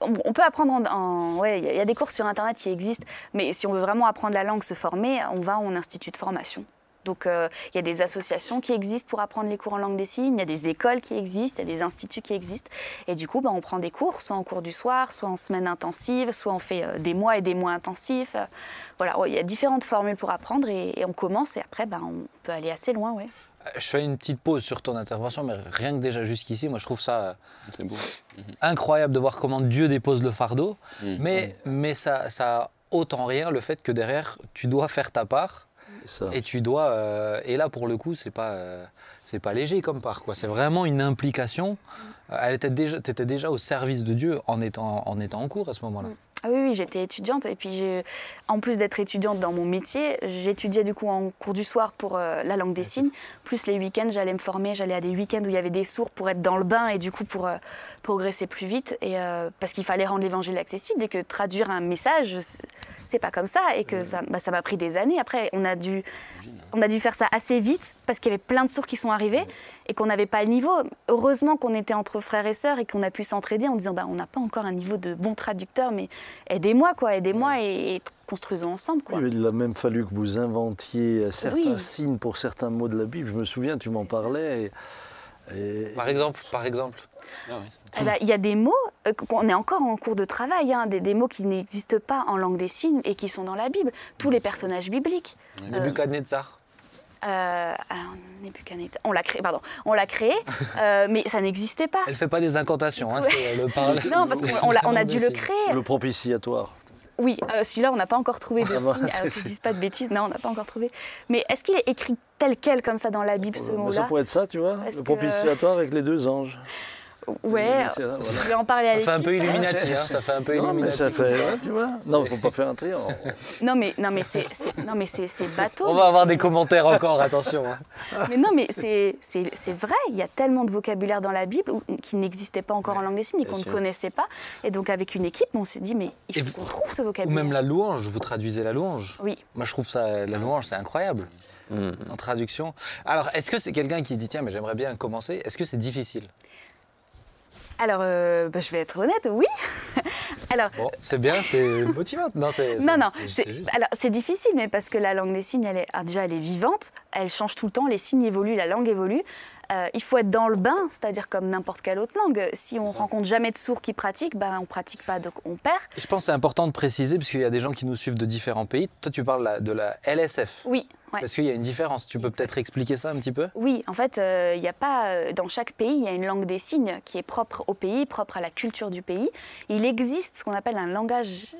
on, peut apprendre en. en- ouais, il y a- des cours sur Internet qui existent, mais si on veut vraiment apprendre la langue, se former, on va en institut de formation. Donc, euh, il y a des associations qui existent pour apprendre les cours en langue des signes, il y a des écoles qui existent, il y a des instituts qui existent. Et du coup, bah, on prend des cours, soit en cours du soir, soit en semaine intensive, soit on fait euh, des mois et des mois intensifs. Euh, voilà, ouais, il y a différentes formules pour apprendre et, et on commence et après, bah, on peut aller assez loin. Ouais. Je fais une petite pause sur ton intervention, mais rien que déjà jusqu'ici, moi je trouve ça euh, beau. incroyable de voir comment Dieu dépose le fardeau, Mm. mais, mais ça, ça a autant rien le fait que derrière, tu dois faire ta part Ça. et tu dois... euh, et là, pour le coup, c'est pas, euh, c'est pas léger comme part, quoi. C'est vraiment une implication. Euh, Elle était déjà, étais déjà au service de Dieu en étant, en étant en cours à ce moment-là. Ah oui, oui, j'étais étudiante et puis en plus d'être étudiante dans mon métier, j'étudiais du coup en cours du soir pour euh, la langue des signes. Plus les week-ends, j'allais me former, j'allais à des week-ends où il y avait des sourds pour être dans le bain et du coup pour euh, progresser plus vite. Et euh, parce qu'il fallait rendre l'évangile accessible et que traduire un message, c'est- pas comme ça et que ça bah, ça m'a pris des années. Après, on a dû on a dû faire ça assez vite parce qu'il y avait plein de sourds qui sont arrivés et qu'on n'avait pas le niveau. Heureusement qu'on était entre frères et sœurs et qu'on a pu s'entraider en disant bah, on n'a pas encore un niveau de bon traducteur, mais aidez-moi, quoi, aidez-moi et, et construisons ensemble. Quoi. Il a même fallu que vous inventiez certains Oui. signes pour certains mots de la Bible. Je me souviens, tu m'en parlais. et- et- Par exemple, par exemple. Ah Eh ben, Il y a des mots, euh, qu'on est encore en cours de travail, hein, des, des mots qui n'existent pas en langue des signes et qui sont dans la Bible. Tous les personnages bibliques. Nebuchadnezzar. Euh, alors, Nebuchadnezzar, on l'a créé, pardon, on l'a créé, euh, mais ça n'existait pas. Elle fait pas des incantations, hein, c'est le parle. Non, parce qu'on on a dû le créer. Le propitiatoire. Oui, euh, celui-là, on n'a pas encore trouvé de Ah signe. Alors que je dise pas de bêtises, non, on n'a pas encore trouvé. Mais est-ce qu'il est écrit tel quel comme ça dans la Bible, ce Mais ça mot-là pourrait être ça, tu vois, Parce le que- propitiatoire avec les deux anges. Ouais, je voilà. vais en parler à Ça fait un peu l'équipe. Illuminati, hein, ça fait un peu Non, mais ça fait, tu vois. Non, il ne faut pas faire un triangle. Non, mais, non, mais c'est c'est- non, mais c'est c'est bateau. On va avoir des commentaires encore, attention. hein. Mais non, mais c'est c'est- c'est vrai, il y a tellement de vocabulaire dans la Bible qui n'existait pas encore en langue des signes et qu'on ne connaissait pas. Et donc, avec une équipe, on s'est dit, mais il faut vous- qu'on trouve ce Ou vocabulaire. même la louange, vous traduisez la louange. Oui. Moi, je trouve ça, la louange, c'est incroyable Mm. en traduction. Alors, est-ce que c'est quelqu'un qui dit tiens, mais j'aimerais bien commencer Est-ce que c'est difficile? Alors, euh, bah, je vais être honnête, oui. Alors, Bon, c'est bien, t'es motivante. Non, c'est non, c'est- non, c'est- c'est- c'est alors c'est difficile, mais parce que la langue des signes, elle est, ah, déjà, elle est vivante, elle change tout le temps, les signes évoluent, la langue évolue. Euh, il faut être dans le bain, c'est-à-dire comme n'importe quelle autre langue. Si on rencontre jamais de sourds qui pratiquent, ben, on pratique pas, donc on perd. Je pense que c'est important de préciser, parce qu'il y a des gens qui nous suivent de différents pays. Toi, tu parles de la LSF. Oui, ouais. Parce qu'il y a une différence. Tu peux peut-être expliquer ça un petit peu? Oui, en fait, euh, il n'y a pas euh, dans chaque pays, il y a une langue des signes qui est propre au pays, propre à la culture du pays. Il existe ce qu'on appelle un langage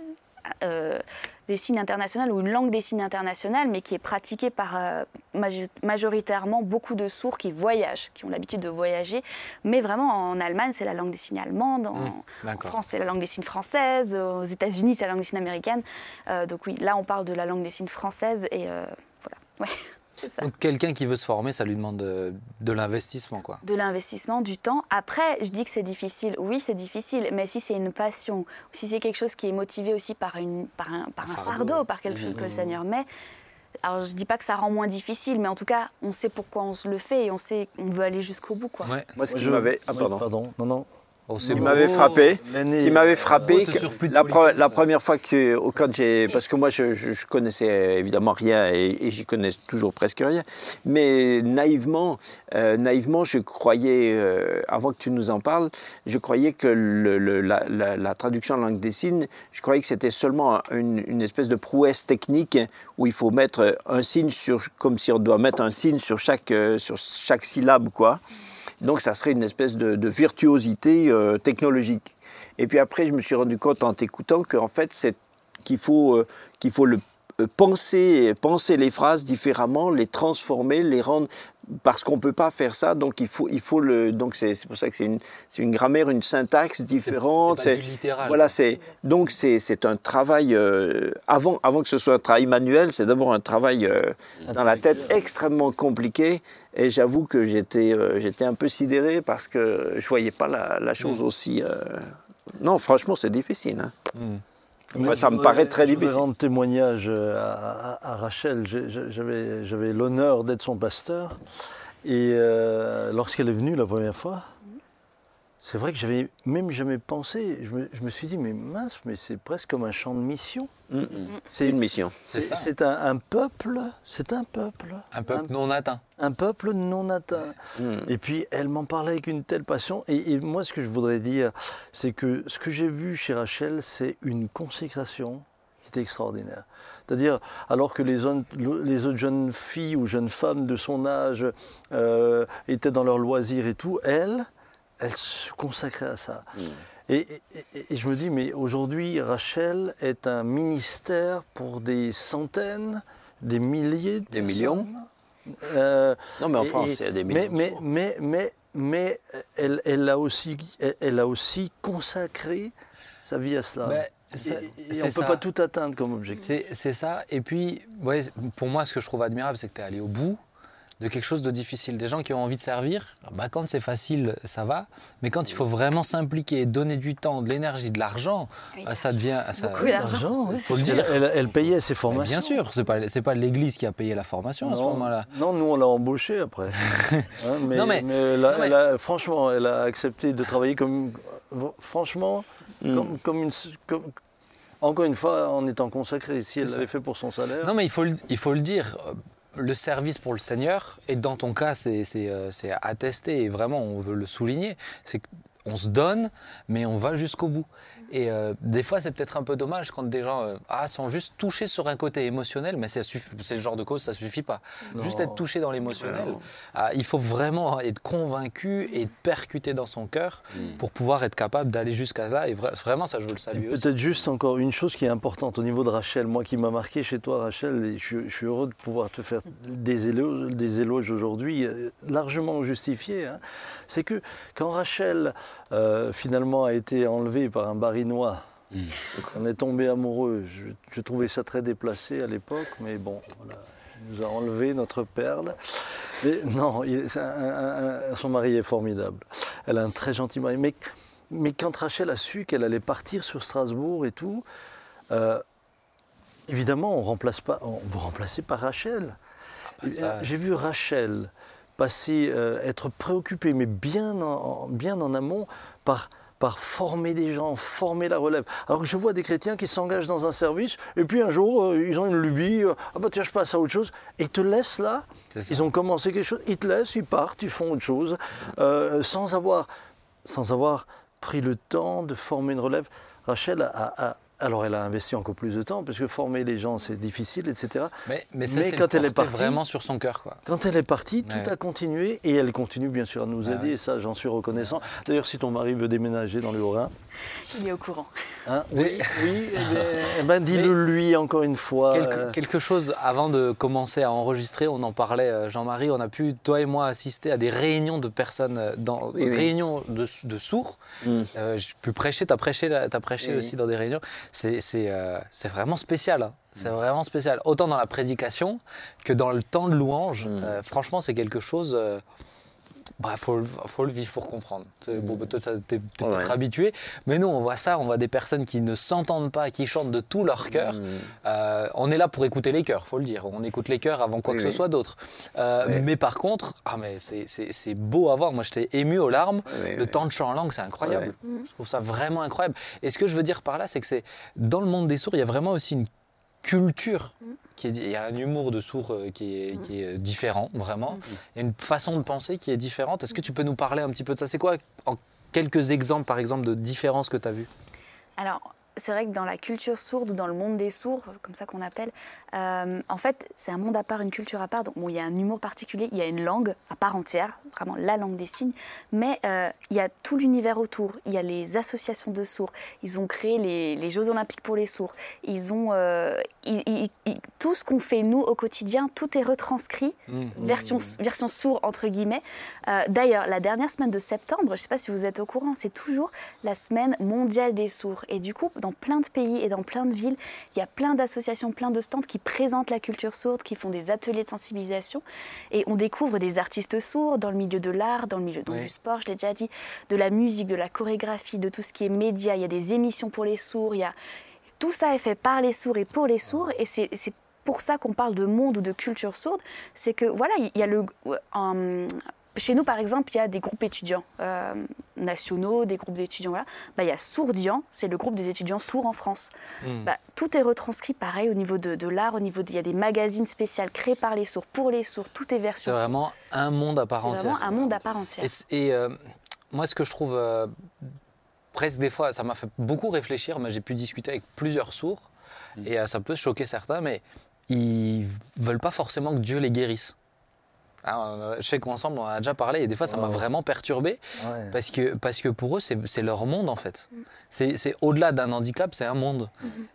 euh, des signes international ou une langue des signes internationale, mais qui est pratiquée par euh, majo- majoritairement beaucoup de sourds qui voyagent, qui ont l'habitude de voyager. Mais vraiment, en Allemagne, c'est la langue des signes allemande. En, Mmh, en. France, c'est la langue des signes française. Aux États-Unis, c'est la langue des signes américaine. Euh, donc oui, là, on parle de la langue des signes française et euh, voilà. Ouais. C'est ça. Donc quelqu'un qui veut se former, ça lui demande de, de l'investissement, quoi. de l'investissement, du temps. Après, je dis que c'est difficile. Oui, c'est difficile, mais si c'est une passion, si c'est quelque chose qui est motivé aussi par, une, par, un, par Un un fardeau. fardeau, par quelque chose que le Seigneur met, alors je dis pas que ça rend moins difficile, mais en tout cas, on sait pourquoi on se le fait et on sait qu'on veut aller jusqu'au bout. Quoi. Ouais. Moi, ce qui Je- m'avait. Ah, Oui, pardon. pardon. Non, non. Oh, c'est Ce qui beau. m'avait frappé, L'année- ce qui m'avait frappé, que de la, pre- politisme. la première fois que, quand j'ai, parce que moi je, je, je connaissais évidemment rien et, et j'y connais toujours presque rien, mais naïvement, euh, naïvement, je croyais, euh, avant que tu nous en parles, je croyais que le- le- la, la- la traduction en langue des signes, je croyais que c'était seulement une, une espèce de prouesse technique où il faut mettre un signe sur, comme si on doit mettre un signe sur chaque, euh, sur chaque syllabe, quoi. Donc ça serait une espèce de, virtuosité euh, technologique. Et puis après, je me suis rendu compte en t'écoutant qu'en fait, qu'il faut, euh, qu'il faut le penser, penser les phrases différemment, les transformer, les rendre parce qu'on peut pas faire ça. Donc il faut, il faut le. Donc c'est c'est pour ça que c'est une, c'est une grammaire, une syntaxe différente. C'est pas c'est- du littéral. voilà, c'est donc c'est c'est un travail euh, avant avant que ce soit un travail manuel, c'est d'abord un travail euh, dans la tête extrêmement compliqué. Et j'avoue que j'étais euh, j'étais un peu sidéré parce que je voyais pas la, la chose aussi. euh, Non, franchement, c'est difficile. hein. Mm. Enfin, ça me paraît très je voudrais difficile. rendre témoignage euh, à, à- à Rachel. J'avais l'honneur d'être son pasteur. Et euh, lorsqu'elle est venue la première fois, c'est vrai que j'avais même jamais pensé. Je me, je me suis dit, mais mince, mais c'est presque comme un champ de mission. Mm. C'est une mission. C'est ça. C'est un, un peuple, c'est un peuple. Un peuple non atteint. un peuple non atteint. Mm. Et puis elle m'en parlait avec une telle passion. Et, et moi, ce que je voudrais dire, c'est que ce que j'ai vu chez Rachel, c'est une consécration qui était extraordinaire. C'est-à-dire, alors que les, autres- les autres jeunes filles ou jeunes femmes de son âge euh, étaient dans leurs loisirs et tout, elle, elle se consacrait à ça. Mm. Et, et- et- et je me dis, mais aujourd'hui, Rachel est un ministère pour des centaines, des milliers, de Des millions. Euh, Non, mais en et- France, il y a des millions. mais, mais, mais, mais elle, elle, a aussi, elle, elle a aussi consacré sa vie à cela. Ben, Et- on ne peut ça. pas tout atteindre comme objectif. C'est c'est ça. Et puis, ouais, pour moi, ce que je trouve admirable, c'est que tu es allé au bout de quelque chose de difficile. Des gens qui ont envie de servir, bah, quand c'est facile, ça va. Mais quand il faut vraiment s'impliquer, donner du temps, de l'énergie, de l'argent, Oui, bah, ça devient. Ça, Beaucoup d'argent. Faut le Elle, dire. elle- elle payait ses Mais formations. bien sûr, c'est pas c'est pas l'Église qui a payé la formation à ce moment-là. Non, nous on l'a embauchée après. Hein, mais, Non, mais- mais- franchement, elle a accepté de travailler comme, franchement, Mm. comme, comme une, comme- encore une fois, en étant consacrée. Si elle l'avait fait pour son salaire. Non, mais il faut, il faut le dire. Le service pour le Seigneur, et dans ton cas, euh, c'est attesté, et vraiment, on veut le souligner, c'est qu'on se donne, mais on va jusqu'au bout. Et euh, des fois, c'est peut-être un peu dommage quand des gens euh, ah, sont juste touchés sur un côté émotionnel, mais c'est le genre de cause, ça suffit pas. Non. Juste être touché dans l'émotionnel, ah, il faut vraiment être convaincu et percuté dans son cœur Mm. pour pouvoir être capable d'aller jusqu'à là. Et vra- vraiment, ça, je veux le saluer. Peut-être juste encore une chose qui est importante au niveau de Rachel, moi qui m'a marqué chez toi Rachel, et je, suis- je suis heureux de pouvoir te faire des éloges, des éloges aujourd'hui, euh, largement justifiés, hein, c'est que quand Rachel euh, finalement a été enlevée par un barinois, Mm. on est tombé amoureux, je, je trouvais ça très déplacé à l'époque, mais bon, voilà, il nous a enlevé notre perle. Mais non, il- c'est un- un- un- son mari est formidable. Elle a un très gentil mari. Mais, mais quand Rachel a su qu'elle allait partir sur Strasbourg et tout, euh, évidemment, on remplace pas, on vous remplacez par Rachel. bah, ça- J'ai vu Rachel passer, euh, être préoccupée, mais bien en, bien en amont, par par former des gens, former la relève. Alors que je vois des chrétiens qui s'engagent dans un service, et puis un jour, euh, ils ont une lubie, euh, ah bah tiens, je passe à autre chose, et ils te laissent là, ils ont commencé quelque chose, ils te laissent, ils partent, ils font autre chose, euh, sans, avoir, sans avoir pris le temps de former une relève. Rachel a, a- alors elle a investi encore plus de temps, parce que former les gens, c'est difficile, etc. Mais, mais, ça, mais quand elle est partie- vraiment sur son cœur. Quoi. Quand elle est partie, tout a continué, et elle continue bien sûr à nous Ah aider, ouais. et ça, j'en suis reconnaissant. D'ailleurs, si ton mari veut déménager dans le Haut-Rhin, Il est au courant. Hein, oui, oui, eh bien, eh ben, dis-le lui encore une fois. Quelque, euh, quelque chose avant de commencer à enregistrer, on en parlait, euh, Jean-Marie, on a pu, toi et moi, assister à des réunions de personnes, euh, dans, Oui, réunions de, de sourds. Mm. Euh, J'ai pu prêcher, tu as prêché, t'as prêché Oui, aussi dans des réunions. C'est c'est, euh, c'est vraiment spécial. hein. C'est vraiment spécial. Autant dans la prédication que dans le temps de louange. Mm. Euh, franchement, c'est quelque chose. Bah, faut, le- faut le vivre pour comprendre. Bon, bah, toi, t'es Ouais. peut-être habitué, mais nous, on voit ça, on voit des personnes qui ne s'entendent pas, qui chantent de tout leur cœur. Mm. Euh, on est là pour écouter les chœurs, faut le dire. On écoute les chœurs avant quoi Oui, que ce soit d'autre. Euh, Oui. Mais par contre, ah, mais c'est- beau à voir. Moi, j'étais ému aux larmes. Oui, Le oui. temps de chant en langue, c'est incroyable. Ouais. Je trouve ça vraiment incroyable. Et ce que je veux dire par là, c'est que c'est dans le monde des sourds, il y a vraiment aussi une culture. Qui est, il y a un humour de sourds euh, qui est, qui est différent, vraiment. Il y a une façon de penser qui est différente. Est-ce que tu peux nous parler un petit peu de ça? C'est quoi, en quelques exemples, par exemple, de différences que tu as vues? Alors, c'est vrai que dans la culture sourde ou dans le monde des sourds, comme ça qu'on appelle, euh, en fait, c'est un monde à part, une culture à part. Donc, bon, il y a un humour particulier, il y a une langue à part entière, vraiment la langue des signes, mais euh, il y a tout l'univers autour. Il y a les associations de sourds. Ils ont créé les, les Jeux Olympiques pour les sourds. Ils ont euh, ils- ils- ils- tout ce qu'on fait nous au quotidien, tout est retranscrit Mm. version, version sourd entre guillemets. D'ailleurs, la dernière semaine de septembre, je ne sais pas si vous êtes au courant, c'est toujours la semaine mondiale des sourds. Et du coup, dans plein de pays et dans plein de villes, il y a plein d'associations, plein de stands qui présentent la culture sourde, qui font des ateliers de sensibilisation. Et on découvre des artistes sourds dans le milieu de l'art, dans le milieu donc, Oui. du sport, je l'ai déjà dit, de la musique, de la chorégraphie, de tout ce qui est média. Il y a des émissions pour les sourds, il y a... Tout ça est fait par les sourds et pour les sourds. Et c'est pour ça qu'on parle de monde ou de culture sourde. C'est que, voilà, il y a le... chez nous, par exemple, il y a des groupes étudiants euh, nationaux, des groupes d'étudiants. Voilà. Bah, il y a Sourdian, c'est le groupe des étudiants sourds en France. Mm. Bah, tout est retranscrit pareil au niveau de, de l'art, au niveau de- il y a des magazines spéciaux créés par les sourds, pour les sourds, tout est C'est version. vraiment un monde à part C'est entière. vraiment un monde à part entière. Et, euh, moi, ce que je trouve euh, presque des fois, ça m'a fait beaucoup réfléchir, mais j'ai pu discuter avec plusieurs sourds, Mm. et euh, ça peut choquer certains, mais ils veulent pas forcément que Dieu les guérisse. Euh, je sais qu'ensemble, on en a déjà parlé, et des fois, ça m'a vraiment perturbé, ouais. parce que, parce que pour eux, c'est c'est leur monde, en fait. C'est c'est au-delà d'un handicap, c'est un monde.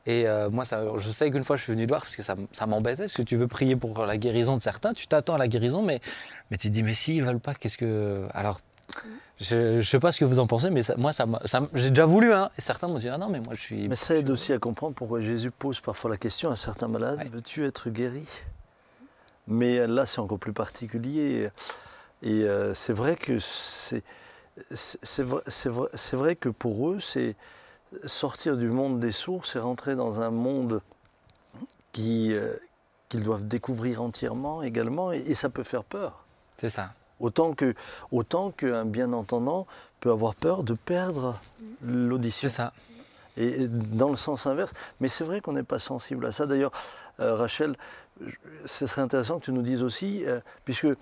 Et euh, moi, ça, je sais qu'une fois, je suis venu te voir parce que ça, ça m'embêtait, parce que tu veux prier pour la guérison de certains, tu t'attends à la guérison, mais, mais tu te dis, mais s'ils veulent pas, qu'est-ce que... Alors, je ne sais pas ce que vous en pensez, mais ça- moi, ça, m'a- ça j'ai déjà voulu, hein, et certains m'ont dit, ah non, mais moi, je suis... Mais ça aide aussi à comprendre pourquoi Jésus pose parfois la question à certains malades Ouais. veux-tu être guéri? Mais là, c'est encore plus particulier. Et euh, c'est vrai que c'est. Vrai, que pour eux, c'est sortir du monde des sourds, c'est rentrer dans un monde qui, euh, qu'ils doivent découvrir entièrement également, et, et ça peut faire peur. C'est ça. Autant que autant qu'un bien entendant peut avoir peur de perdre l'audition. C'est ça. Et dans le sens inverse. Mais c'est vrai qu'on n'est pas sensible à ça. D'ailleurs, euh, Rachel, ce serait intéressant que tu nous dises aussi, euh, puisque euh,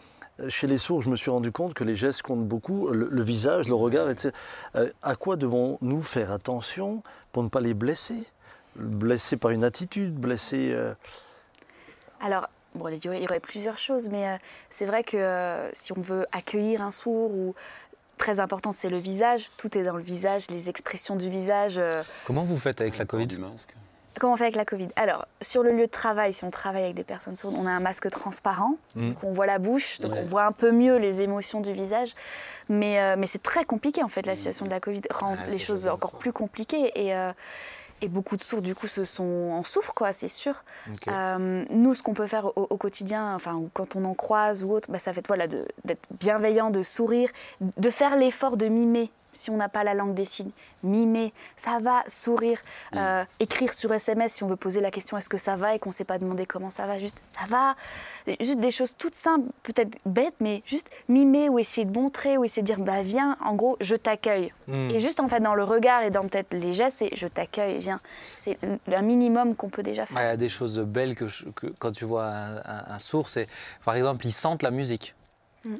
chez les sourds, je me suis rendu compte que les gestes comptent beaucoup, le, le visage, le regard, etc. Euh, à quoi devons-nous faire attention pour ne pas les blesser? Blesser par une attitude, blesser... euh, Alors, bon, il y aurait, plusieurs choses, mais euh, c'est vrai que euh, si on veut accueillir un sourd, ou très importante, c'est le visage. Tout est dans le visage, les expressions du visage. Comment vous faites avec la Covid? du masque. Comment on fait avec la Covid? Alors, sur le lieu de travail, si on travaille avec des personnes sourdes, on a un masque transparent, Mm. donc on voit la bouche, donc Ouais. on voit un peu mieux les émotions du visage. Mais, euh, mais c'est très compliqué, en fait, la situation de la Covid rend Ah, les choses encore plus compliquées. Et, euh, et beaucoup de sourds, du coup, se sont en souffrent, quoi, c'est sûr. Euh, nous, ce qu'on peut faire au, au quotidien, enfin, quand on en croise ou autre, bah, ça être voilà, d'être bienveillant, de sourire, de faire l'effort de mimer. Si on n'a pas la langue des signes, mimer, ça va, sourire, euh, écrire sur SMS si on veut poser la question est-ce que ça va et qu'on ne sait pas demander comment ça va, juste ça va, juste des choses toutes simples, peut-être bêtes, mais juste mimer ou essayer de montrer ou essayer de dire bah viens, en gros je t'accueille. Mm. Et juste en fait dans le regard et dans peut-être les gestes, c'est je t'accueille, viens. C'est un minimum qu'on peut déjà faire. Ouais, Il y a des choses belles que, je- que quand tu vois un, un- un sourd, c'est par exemple, ils sentent la musique. Mm.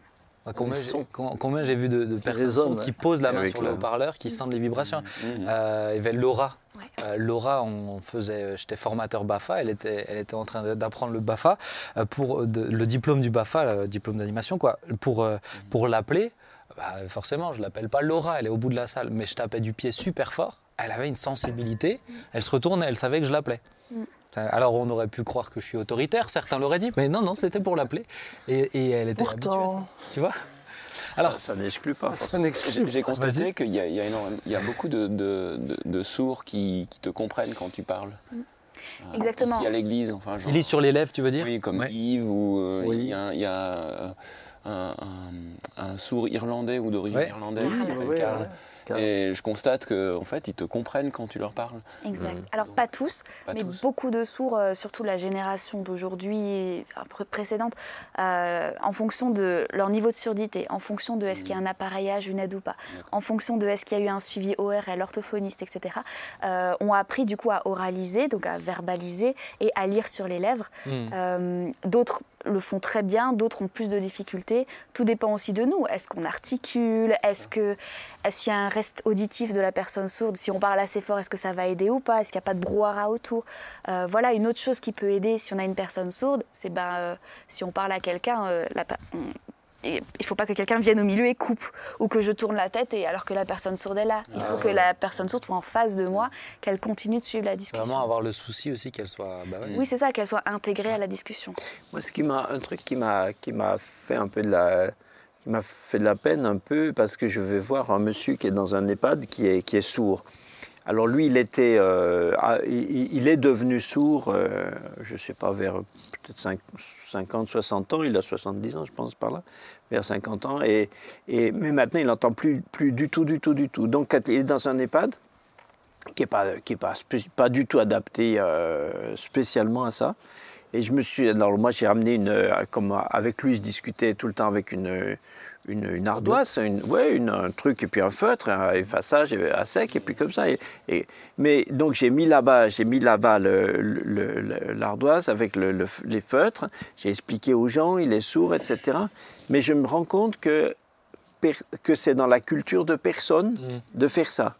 Ouais, Combien, j'ai- combien vu de, de personnes résonne, qui posent la main Avec sur le haut-parleur, qui sentent les vibrations. Mhm. Euh, il y avait Laura. Ouais. Euh, Laura, on faisait, j'étais formateur BAFA, elle était, elle était en train d'apprendre le BAFA, euh, pour de- le diplôme du BAFA, le diplôme d'animation, quoi, pour, euh, pour l'appeler. bah, forcément, je l'appelle pas Laura, elle est au bout de la salle, mais je tapais du pied super fort. Elle avait une sensibilité. Elle se retournait, elle savait que je l'appelais. Mm. Alors on aurait pu croire que je suis autoritaire, certains l'auraient dit, mais non, non, c'était pour l'appeler. Et, et elle était habituée à ça, Pourtant, tu vois? Alors, Ça, ça n'exclut pas. ça n'exclut J'ai j'ai constaté qu'il y, a- y y beaucoup de, de- de- de sourds qui, qui te comprennent quand tu parles. Euh, Exactement. Ici à l'église, enfin. genre- il lit sur les lèvres, tu veux dire? Oui, comme Ouais. Yves, ou euh, Oui. il y a, il y a, euh, un, un- un sourd irlandais ou d'origine Ouais. irlandaise Oui, qui s'appelle ouais, Karl. Et je constate qu'en en fait, ils te comprennent quand tu leur parles. Exact. Mm. Alors pas tous, Pas mais tous. beaucoup de sourds, euh, surtout la génération d'aujourd'hui, pré- précédente, euh, en fonction de leur niveau de surdité, en fonction de est-ce qu'il y a un appareillage, une aide ou pas, en fonction de est-ce qu'il y a eu un suivi ORL, orthophoniste, etc., euh, ont appris du coup à oraliser, donc à verbaliser et à lire sur les lèvres. Euh, d'autres le font très bien, d'autres ont plus de difficultés. Tout dépend aussi de nous. Est-ce qu'on articule? Est-ce que est-ce qu'il y a un reste auditif de la personne sourde? Si on parle assez fort, est-ce que ça va aider ou pas? Est-ce qu'il n'y a pas de brouhaha autour? Euh, Voilà, une autre chose qui peut aider si on a une personne sourde, c'est ben, euh, si on parle à quelqu'un, euh, il ne faut pas que quelqu'un vienne au milieu et coupe, ou que je tourne la tête et alors que la personne sourde est là. Il faut que la personne sourde soit en face de moi, qu'elle continue de suivre la discussion. Vraiment avoir le souci aussi qu'elle soit. Bah ouais. Oui, c'est ça, qu'elle soit intégrée à la discussion. Moi, ce qui m'a, un truc qui m'a, qui m'a fait un peu de la, qui m'a fait de la peine un peu, parce que je vais voir un monsieur qui est dans un EHPAD qui est, qui est sourd. Alors lui, il était, euh, ah, il, il est devenu sourd, euh, je sais pas, vers peut-être 5 50, 60 ans. Il a 70 ans, je pense, par là, vers 50 ans. Et, et, mais maintenant, il n'entend plus, plus du tout, du tout, du tout. Donc, il est dans un EHPAD, qui n'est pas, pas, pas du tout adapté euh, spécialement à ça. Et je me suis. Alors, moi, j'ai ramené une. euh, Comme avec lui, je discutais tout le temps avec une, une, une ardoise, une, ouais, une, un truc, et puis un feutre, un effaçage à sec, et puis comme ça. Et, et- mais donc, j'ai mis là-bas, j'ai mis là-bas l'ardoise avec le- le f- les feutres. J'ai expliqué aux gens, il est sourd, etc. Mais je me rends compte que, que c'est dans la culture de personne Mm. de faire ça.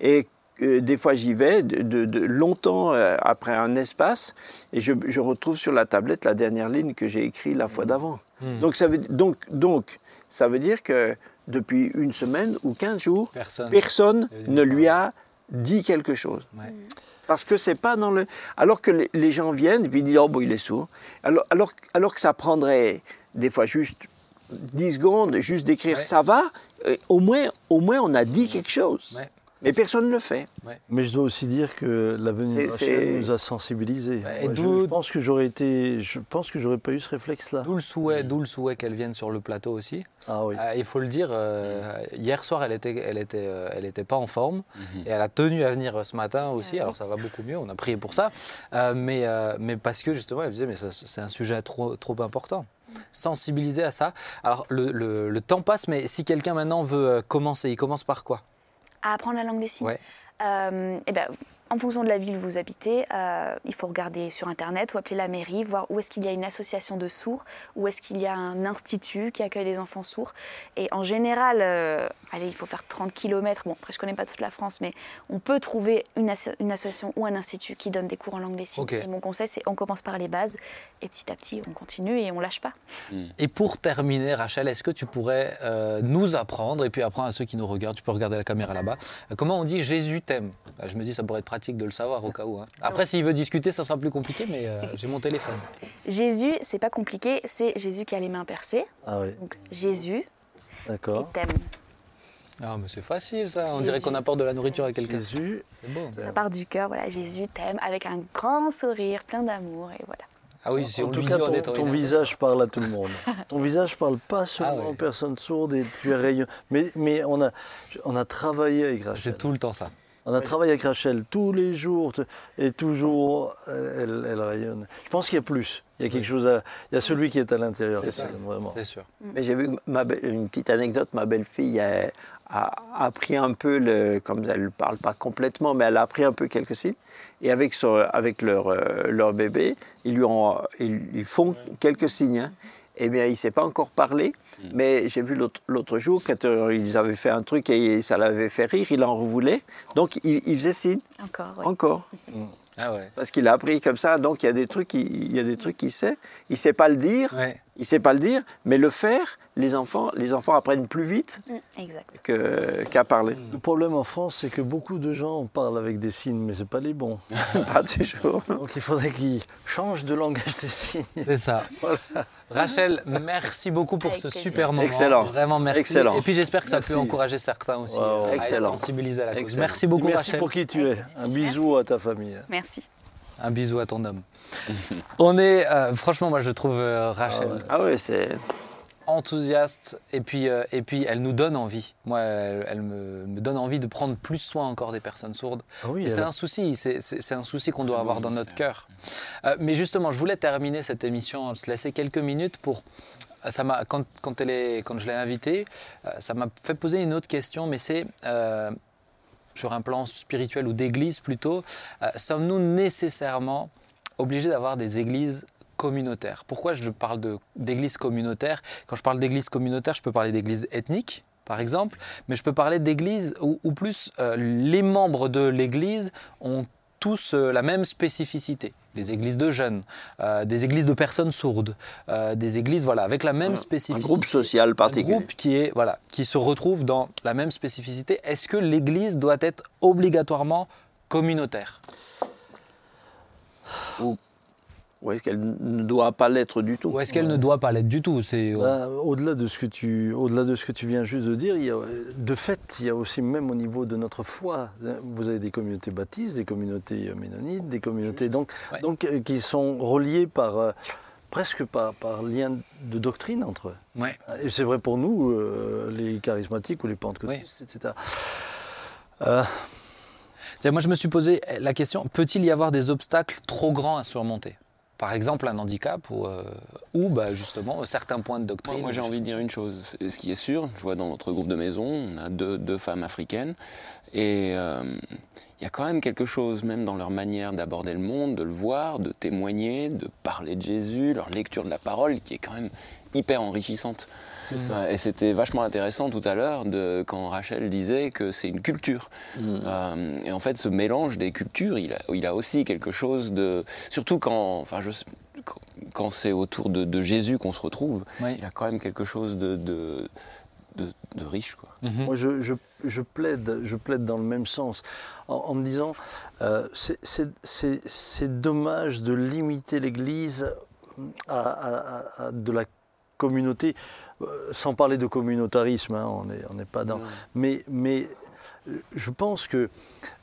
Et euh, des fois, j'y vais de, de- de longtemps euh, après un espace et je, je retrouve sur la tablette la dernière ligne que j'ai écrite la fois d'avant. Mm. Donc, ça veut, donc, donc, ça veut dire que depuis une semaine ou 15 jours, Personne. personne ne lui a dit quelque chose. Ouais. Parce que c'est pas dans le. Alors que les, gens viennent et puis ils disent Oh, bon, il est sourd. Alors, alors, alors que ça prendrait des fois juste 10 secondes, juste d'écrire Ouais. ça va, euh, au, moins, au moins on a dit quelque chose. Ouais. Mais personne ne le fait. Mais je dois aussi dire que la venue de nous a sensibilisés. Ouais, et Moi, je, pense que j'aurais été, je pense que j'aurais pas eu ce réflexe-là. D'où le souhait, d'où le souhait qu'elle vienne sur le plateau aussi. Ah oui. Euh, il faut le dire, euh, hier soir, elle était, elle était, euh, elle était pas en forme Mhm. et elle a tenu à venir ce matin aussi. Ouais. Alors ça va beaucoup mieux, on a prié pour ça, Euh, mais, euh, mais parce que justement, elle disait, mais c'est un sujet trop, trop important. Sensibiliser à ça. Alors le, le- le temps passe, mais si quelqu'un maintenant veut commencer, il commence par quoi? À apprendre la langue des signes Ouais. Euh, ben, en fonction de la ville où vous habitez, euh, il faut regarder sur Internet ou appeler la mairie, voir où est-ce qu'il y a une association de sourds, où est-ce qu'il y a un institut qui accueille des enfants sourds. Et en général, euh, allez, il faut faire 30 km. Bon, après, je connais pas toute la France, mais on peut trouver une, asso- une association ou un institut qui donne des cours en langue des signes. Ok. Et mon conseil, c'est on commence par les bases et petit à petit, on continue et on lâche pas. Et pour terminer, Rachel, est-ce que tu pourrais euh, nous apprendre, et puis apprendre à ceux qui nous regardent, tu peux regarder la caméra là-bas, comment on dit Jésus t'aime Bah, Je me dis, ça pourrait être pratique de le savoir au cas où. hein. Après, s'il veut discuter, ça sera plus compliqué, mais euh, j'ai mon téléphone. Jésus, c'est pas compliqué, c'est Jésus qui a les mains percées. Ah oui. Donc Jésus et D'accord. t'aime. Ah, mais c'est facile ça, on Jésus. dirait qu'on apporte de la nourriture à quelqu'un. Jésus. C'est beau. Ça part du cœur, voilà, Jésus t'aime avec un grand sourire, plein d'amour et voilà. Ah oui, si en on tout cas, ton, ton visage parle à tout le monde. ton visage parle pas seulement Ah ouais. aux personnes sourdes et tu es rayonnant. Mais, mais on, a, on a travaillé avec Rachel. C'est tout le temps ça. On a travaillé avec Rachel tous les jours et toujours euh, elle, elle rayonne. Je pense qu'il y a plus. Il y a quelque chose à. Il y a celui qui est à l'intérieur. C'est Vraiment. C'est sûr. Mais j'ai vu que ma be- une petite anecdote, ma belle-fille a, a appris un peu, le, comme elle ne parle pas complètement, mais elle a appris un peu quelques signes. Et avec, son- avec leur, euh, leur bébé, ils lui ont, ils, ils font quelques signes. hein. Eh bien, il ne sait pas encore parler, mais j'ai vu l'autre l'autre jour, quand euh, ils avaient fait un truc et ça l'avait fait rire, il en voulait. Donc, il, il faisait signe, Encore, oui. encore. Ah ouais. Parce qu'il a appris comme ça, donc il y a des trucs, qu'il- il y a des trucs qu'il sait. Il ne sait pas le dire, Ouais. il sait pas le dire, mais le faire, les enfants, les enfants apprennent plus vite Mm, qu'à parler. Le problème en France, c'est que beaucoup de gens parlent avec des signes, mais ce pas les bons. Pas toujours. Donc il faudrait qu'ils changent de langage des signes. C'est ça. Rachel, merci beaucoup pour Avec ce plaisir. super moment. Excellent. Vraiment merci. Excellent. Et puis j'espère que ça Merci. peut encourager certains aussi euh, à être Excellent. sensibilisés à la cause. Excellent. Merci beaucoup Merci Rachel. pour qui tu es. Un bisou à ta famille. Merci. Un bisou à ton homme. On est, euh, franchement, moi je trouve euh, Rachel Ah ouais. Ah ouais, c'est. Enthousiaste et puis, euh, et puis elle nous donne envie. Moi, elle, elle me, me donne envie de prendre plus soin encore des personnes sourdes. Ah oui, Et c'est un souci, c'est un souci qu'on doit avoir dans notre cœur. Euh, mais justement, je voulais terminer cette émission, se laisser quelques minutes pour. Ça m'a, quand, quand, elle est, quand je l'ai invitée, euh, ça m'a fait poser une autre question, mais c'est euh, sur un plan spirituel ou d'église plutôt. euh, Sommes-nous nécessairement obligés d'avoir des églises communautaires Pourquoi je parle d'églises communautaires Quand je parle d'églises communautaires, je peux parler d'églises ethniques, par exemple, mais je peux parler d'églises où, où plus euh, les membres de l'église ont tous euh, la même spécificité. Des églises de jeunes, euh, des églises de personnes sourdes, euh, des églises voilà, avec la même Un spécificité. groupe social Un particulier. groupe qui, est, voilà, qui se retrouve dans la même spécificité. Est-ce que l'église doit être obligatoirement communautaire? Ou est-ce qu'elle ne doit pas l'être du tout Ou est-ce qu'elle ne doit pas l'être du tout C'est Ben, au-delà de ce que tu, au-delà de ce que tu viens juste de dire, il y a, de fait, il y a aussi même au niveau de notre foi, vous avez des communautés baptistes, des communautés euh, ménonites, des communautés donc, Ouais. donc euh, qui sont reliées par euh, presque par, par lien de doctrine entre eux. ouais. Et c'est vrai pour nous, euh, les charismatiques ou les pentecôtistes, etc. Euh, Moi, je me suis posé la question peut-il y avoir des obstacles trop grands à surmonter? Par exemple, un handicap ou, euh, ou bah, justement certains points de doctrine Moi, moi, j'ai envie de dire une chose. Ce qui est sûr, je vois dans notre groupe de maison, on a deux, deux femmes africaines. Et euh, il y a quand même quelque chose, même dans leur manière d'aborder le monde, de le voir, de témoigner, de parler de Jésus, leur lecture de la parole, qui est quand même hyper enrichissante. Ouais, Et c'était vachement intéressant tout à l'heure de- quand Rachel disait que c'est une culture. Mm. Euh, et en fait, ce mélange des cultures, il a, il a aussi quelque chose de. Surtout quand, enfin, je, quand- c'est autour de, de Jésus qu'on se retrouve, Oui. il a quand même quelque chose de, de, de- de riche. Quoi. Mhm. Moi, je, je- je plaide, je plaide dans le même sens, en, en me disant, euh, c'est- c'est c'est- c'est dommage de limiter l'Église à, à- à- à de la communauté, euh, sans parler de communautarisme, hein, on n'est on pas dans... Mais, mais euh, je pense que,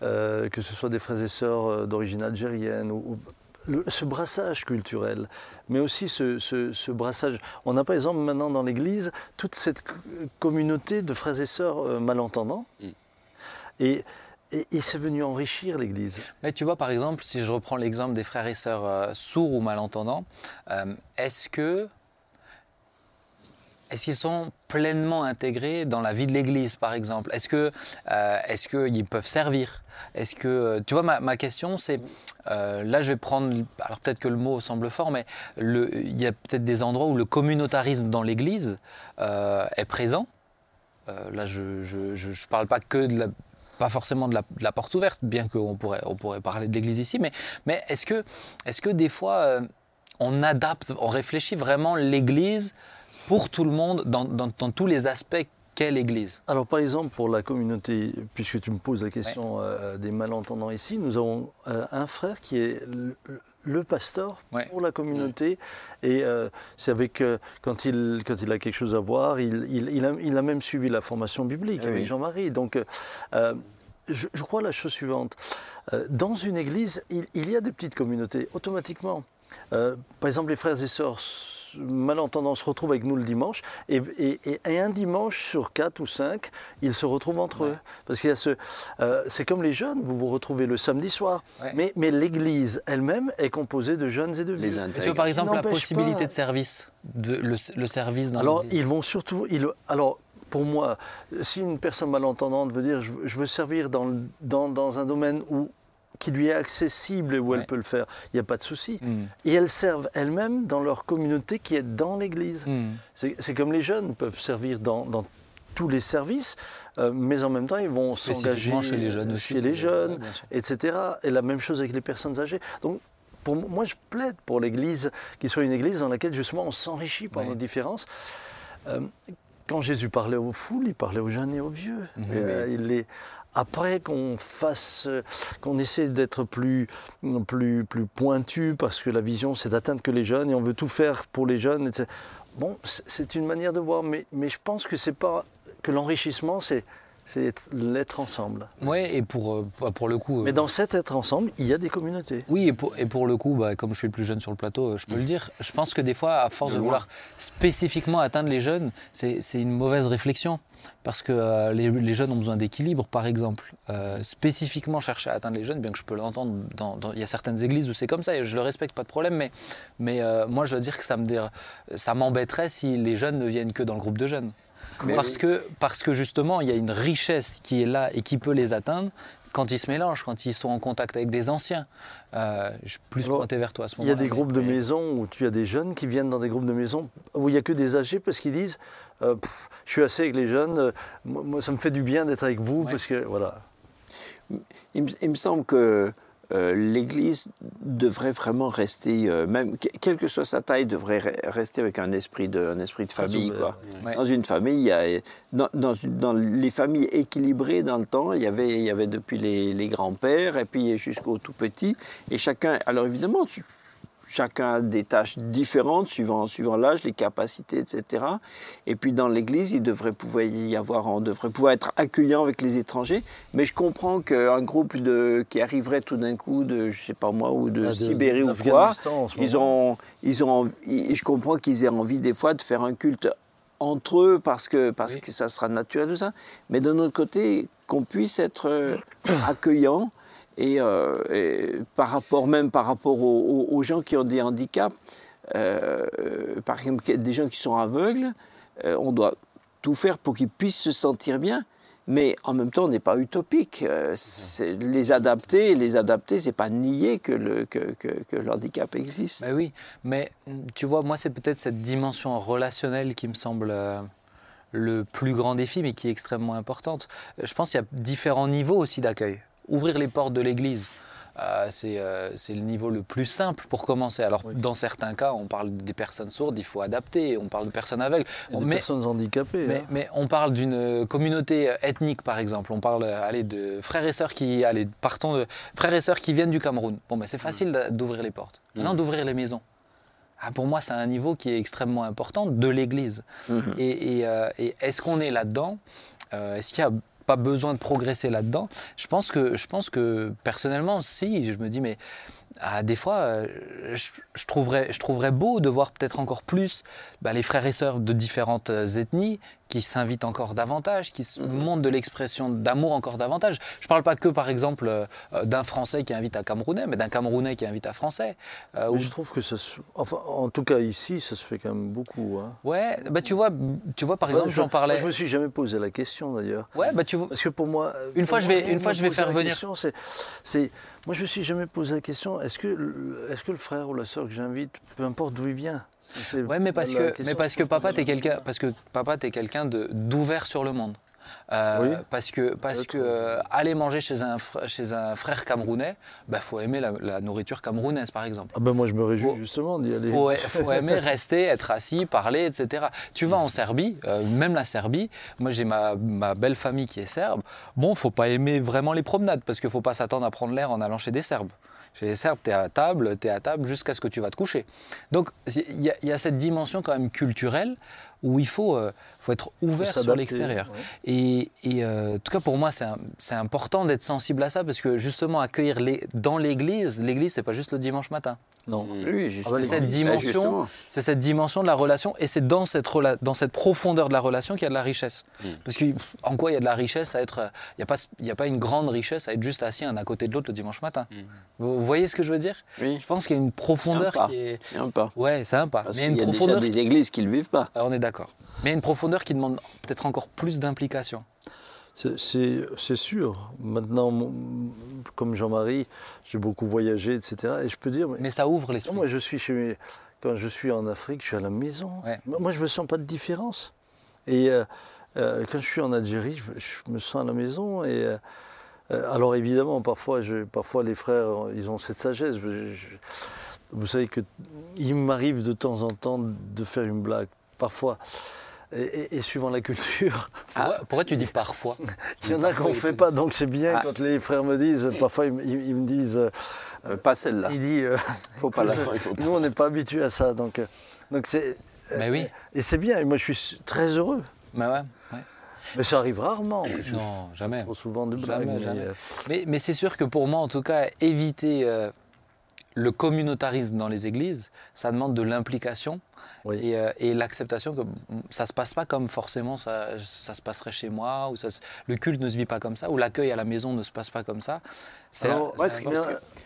euh, que ce soit des frères et sœurs euh, d'origine algérienne, ou, ou- le- ce brassage culturel, mais aussi ce, ce- ce brassage. On a par exemple maintenant dans l'Église toute cette co- communauté de frères et sœurs euh, malentendants. Mm. Et, et, et c'est venu enrichir l'Église. Mais tu vois, par exemple, si je reprends l'exemple des frères et sœurs euh, sourds ou malentendants, euh, est-ce que est-ce qu'ils sont pleinement intégrés dans la vie de l'Église, par exemple? Est-ce que euh, est-ce qu'ils peuvent servir? Est-ce que euh, tu vois ma, question c'est euh, là je vais prendre alors peut-être que le mot semble fort mais il y a peut-être des endroits où le communautarisme dans l'Église est présent. Là je ne parle pas que pas forcément de la, de la porte ouverte, bien qu'on pourrait, on pourrait parler de l'Église ici, mais, mais est-ce que, est que des fois on adapte, on réfléchit vraiment l'Église pour tout le monde, dans, dans- dans tous les aspects qu'est l'Église Alors par exemple pour la communauté, puisque tu me poses la question euh, des malentendants ici, nous avons euh, un frère qui est le, le pasteur Ouais. pour la communauté et euh, c'est avec quand il quand il a quelque chose à voir, il, il, il a, il a même suivi la formation biblique Ah avec oui. Jean-Marie. Donc je, je crois la chose suivante dans une église, il, il y a des petites communautés automatiquement. Par exemple, les frères et sœurs malentendants se retrouvent avec nous le dimanche, et, et- et- et un dimanche sur quatre ou cinq, ils se retrouvent entre eux. Parce qu'il y a ce, euh, c'est comme les jeunes, vous vous retrouvez le samedi soir, Ouais. mais, mais l'église elle-même est composée de jeunes et de Les vieux. Et tu vois par exemple la possibilité pas- de service, de, le, le service dans Alors, l'Église ils vont surtout. ils- alors, pour moi, si une personne malentendante veut dire je, veux- je veux servir dans, dans, dans un domaine où, qui lui est accessible et où Ouais. elle peut le faire, il n'y a pas de souci. Hmm. Et elles servent elles-mêmes dans leur communauté qui est dans l'Église. Hmm. C'est comme les jeunes peuvent servir dans, dans tous les services, euh, mais en même temps, ils vont s'engager chez les jeunes aussi. chez les etc. Et la même chose avec les personnes âgées. Donc, pour moi, je plaide pour l'Église, qui soit une Église dans laquelle justement on s'enrichit par Ouais. nos différences. euh, quand Jésus parlait aux foules, il parlait aux jeunes et aux vieux. Mhm. Euh, il est- après qu'on fasse, qu'on essaie d'être plus, plus, plus pointu, parce que la vision, c'est d'atteindre que les jeunes, et on veut tout faire pour les jeunes. Bon, c'est- c'est une manière de voir, mais, mais je pense que c'est pas que l'enrichissement, c'est c'est être- l'être ensemble. Ouais, et pour, euh, pour le coup. euh, Mais dans cet être ensemble, il y a des communautés. Oui, et pour, et pour le coup, bah, comme je suis le plus jeune sur le plateau, euh, je peux le dire, je pense que des fois, à force de, vouloir spécifiquement atteindre les jeunes, c'est une mauvaise réflexion. Parce que euh, les, les jeunes ont besoin d'équilibre, par exemple. Euh, spécifiquement chercher à atteindre les jeunes, bien que je peux l'entendre, dans- dans- il y a certaines églises où c'est comme ça, et je le respecte, pas de problème, mais, mais euh, moi, je dois dire que ça me m'embêterait si les jeunes ne viennent que dans le groupe de jeunes. Mais parce, oui. que, parce que justement, il y a une richesse qui est là et qui peut les atteindre quand ils se mélangent, quand ils sont en contact avec des anciens. Euh, je suis plus Alors, pointé vers toi à ce Il y moment-là. a des groupes de mais- maisons où tu as des jeunes qui viennent dans des groupes de maisons où il n'y a que des âgés parce qu'ils disent euh, Pff, Je suis assez avec les jeunes, euh, moi, ça me fait du bien d'être avec vous Ouais. parce que voilà. Il, me- il me semble que euh, l'Église devrait vraiment rester, euh, même que- quelle que soit sa taille, devrait re- rester avec un esprit de, un esprit de famille. ouvert, Quoi. Ouais. Dans une famille, il y a, dans, dans une- dans les familles équilibrées dans le temps, il y avait, il y avait depuis les, les grands-pères et puis jusqu'aux tout petits. Et chacun, alors évidemment, tu- chacun a des tâches différentes suivant, suivant l'âge, les capacités, etc. Et puis dans l'Église, il devrait pouvoir y avoir, on devrait pouvoir être accueillant avec les étrangers. Mais je comprends qu'un groupe de, qui arriverait tout d'un coup de, je sais pas moi, ou de Ah, Sibérie ou quoi, ils ont, ils ont, je comprends qu'ils aient envie des fois de faire un culte entre eux parce que parce Oui. que ça sera naturel tout ça. Mais d'un autre côté, qu'on puisse être euh, accueillant et, euh, et par rapport même par rapport aux, gens qui ont des handicaps, euh, par exemple des gens qui sont aveugles, euh, on doit tout faire pour qu'ils puissent se sentir bien. Mais en même temps, on n'est pas utopique. Euh, les adapter, les adapter, c'est pas nier que le, que, que- que le handicap existe. Bah oui, mais tu vois, moi, c'est peut-être cette dimension relationnelle qui me semble euh, le plus grand défi, mais qui est extrêmement importante. Euh, Je pense qu'il y a différents niveaux aussi d'accueil. Ouvrir les portes de l'église, euh, c'est euh, c'est le niveau le plus simple pour commencer. Alors, Oui. dans certains cas, on parle des personnes sourdes, il faut adapter, on parle de personnes aveugles. Y a des mais, personnes handicapées. mais, hein. mais on parle d'une euh, communauté euh, ethnique, par exemple. On parle allez, de frères et sœurs qui, allez, partons de frères et sœurs qui viennent du Cameroun. Bon, ben, c'est facile d'a- d'ouvrir les portes. Maintenant, Mm. d'ouvrir les maisons. Ah, pour moi, c'est un niveau qui est extrêmement important de l'Église. Mhm. Et, et, euh, et est-ce qu'on est là-dedans? Est-ce qu'il n'y a pas besoin de progresser là-dedans je pense, que, je pense que personnellement, si. Je me dis, mais ah, des fois, euh, je, trouverais beau de voir peut-être encore plus bah, les frères et sœurs de différentes euh, ethnies qui s'invitent encore davantage, qui se montrent de l'expression d'amour encore davantage. Je ne parle pas que, par exemple, euh, euh, d'un Français qui invite un Camerounais, mais d'un Camerounais qui invite un Français. Euh, je trouve que ça se... enfin, en tout cas ici, ça se fait quand même beaucoup. hein. Ouais, bah tu vois, tu vois par exemple, Ouais, je- j'en parlais. moi, je me suis jamais posé la question d'ailleurs. Ouais, bah tu vois. Parce que pour moi, Une fois, je vais- une fois, je vais faire venir- c'est, moi, je me suis jamais posé la question. Est-ce que, le- est-ce que le frère ou la sœur que j'invite, peu importe d'où il vient, Ouais, mais parce que, mais parce que papa, t'es quelqu'un, parce que papa, t'es quelqu'un de d'ouvert sur le monde. Euh, Oui. Parce que, parce que euh, aller manger chez un, fr- chez un frère camerounais, bah faut aimer la, la nourriture camerounaise, par exemple. Ah ben moi, je me réjouis Faut- justement d'y aller. Faut, faut aimer rester, être assis, parler, etc. Tu vas en Serbie, euh, même la Serbie, moi j'ai ma, ma belle famille qui est serbe. Bon, faut pas aimer vraiment les promenades parce qu'il faut pas s'attendre à prendre l'air en allant chez des Serbes. Chez les Serbes, tu à table, tu es à table jusqu'à ce que tu vas te coucher. Donc il y, a- il y a cette dimension quand même culturelle où il faut, euh, faut être ouvert sur s'adapter, l'extérieur. ouais. Et, et, euh, en tout cas, pour moi, c'est un- important d'être sensible à ça parce que justement, accueillir les, dans l'église, l'église, c'est pas juste le dimanche matin. Non. Oui, justement. bah, C'est cette dimension, c'est cette dimension de la relation et c'est dans cette, rela- dans cette profondeur de la relation qu'il y a de la richesse. Mm. Parce que en quoi il y a de la richesse à être, il n'y a pas, il y a pas une grande richesse à être juste assis un à côté de l'autre le dimanche matin. Mm. Vous, voyez ce que je veux dire? Oui, Je pense qu'il y a une profondeur Sympa. qui est, c'est un pas. ouais, c'est sympa. Parce Mais il y a qu'il y une a déjà des églises qui ne le vivent pas. Ah, on est d'accord. Mais il y a une profondeur qui demande peut-être encore plus d'implication. C'est- sûr. Maintenant, comme Jean-Marie, j'ai beaucoup voyagé, etc. Et je peux dire, mais Mais ça ouvre l'esprit. moi, je suis chez mes- Quand je suis en Afrique, je suis à la maison. Ouais. Moi, je me sens pas de différence. Et euh, euh, quand je suis en Algérie, je, je me sens à la maison. Et euh, alors, évidemment, parfois, je, parfois, les frères, ils ont cette sagesse. Je- vous savez que il m'arrive de temps en temps de faire une blague. Parfois, et, et- et suivant la culture, Pourquoi, pourquoi tu dis parfois il y en a qu'on ne fait pas. Donc c'est bien Ah. quand les frères me disent, parfois ils, me- ils- ils me disent, euh, Euh, pas celle-là. il dit, euh, Faut pas la Enfin, il faut pas. nous on n'est pas habitués à ça. Donc, euh, donc c'est, Mais oui. et c'est bien. Et moi je suis très heureux. Mais ouais. ouais. Mais ça arrive rarement. Non, jamais. trop souvent de Jamais, blagues. mais, jamais. euh, Mais, mais c'est sûr que pour moi, en tout cas, éviter euh, le communautarisme dans les églises, ça demande de l'implication Oui. et, euh, et l'acceptation que mm, ça se passe pas comme forcément ça, ça se passerait chez moi, ou ça se- le culte ne se vit pas comme ça, ou l'accueil à la maison ne se passe pas comme ça. C'est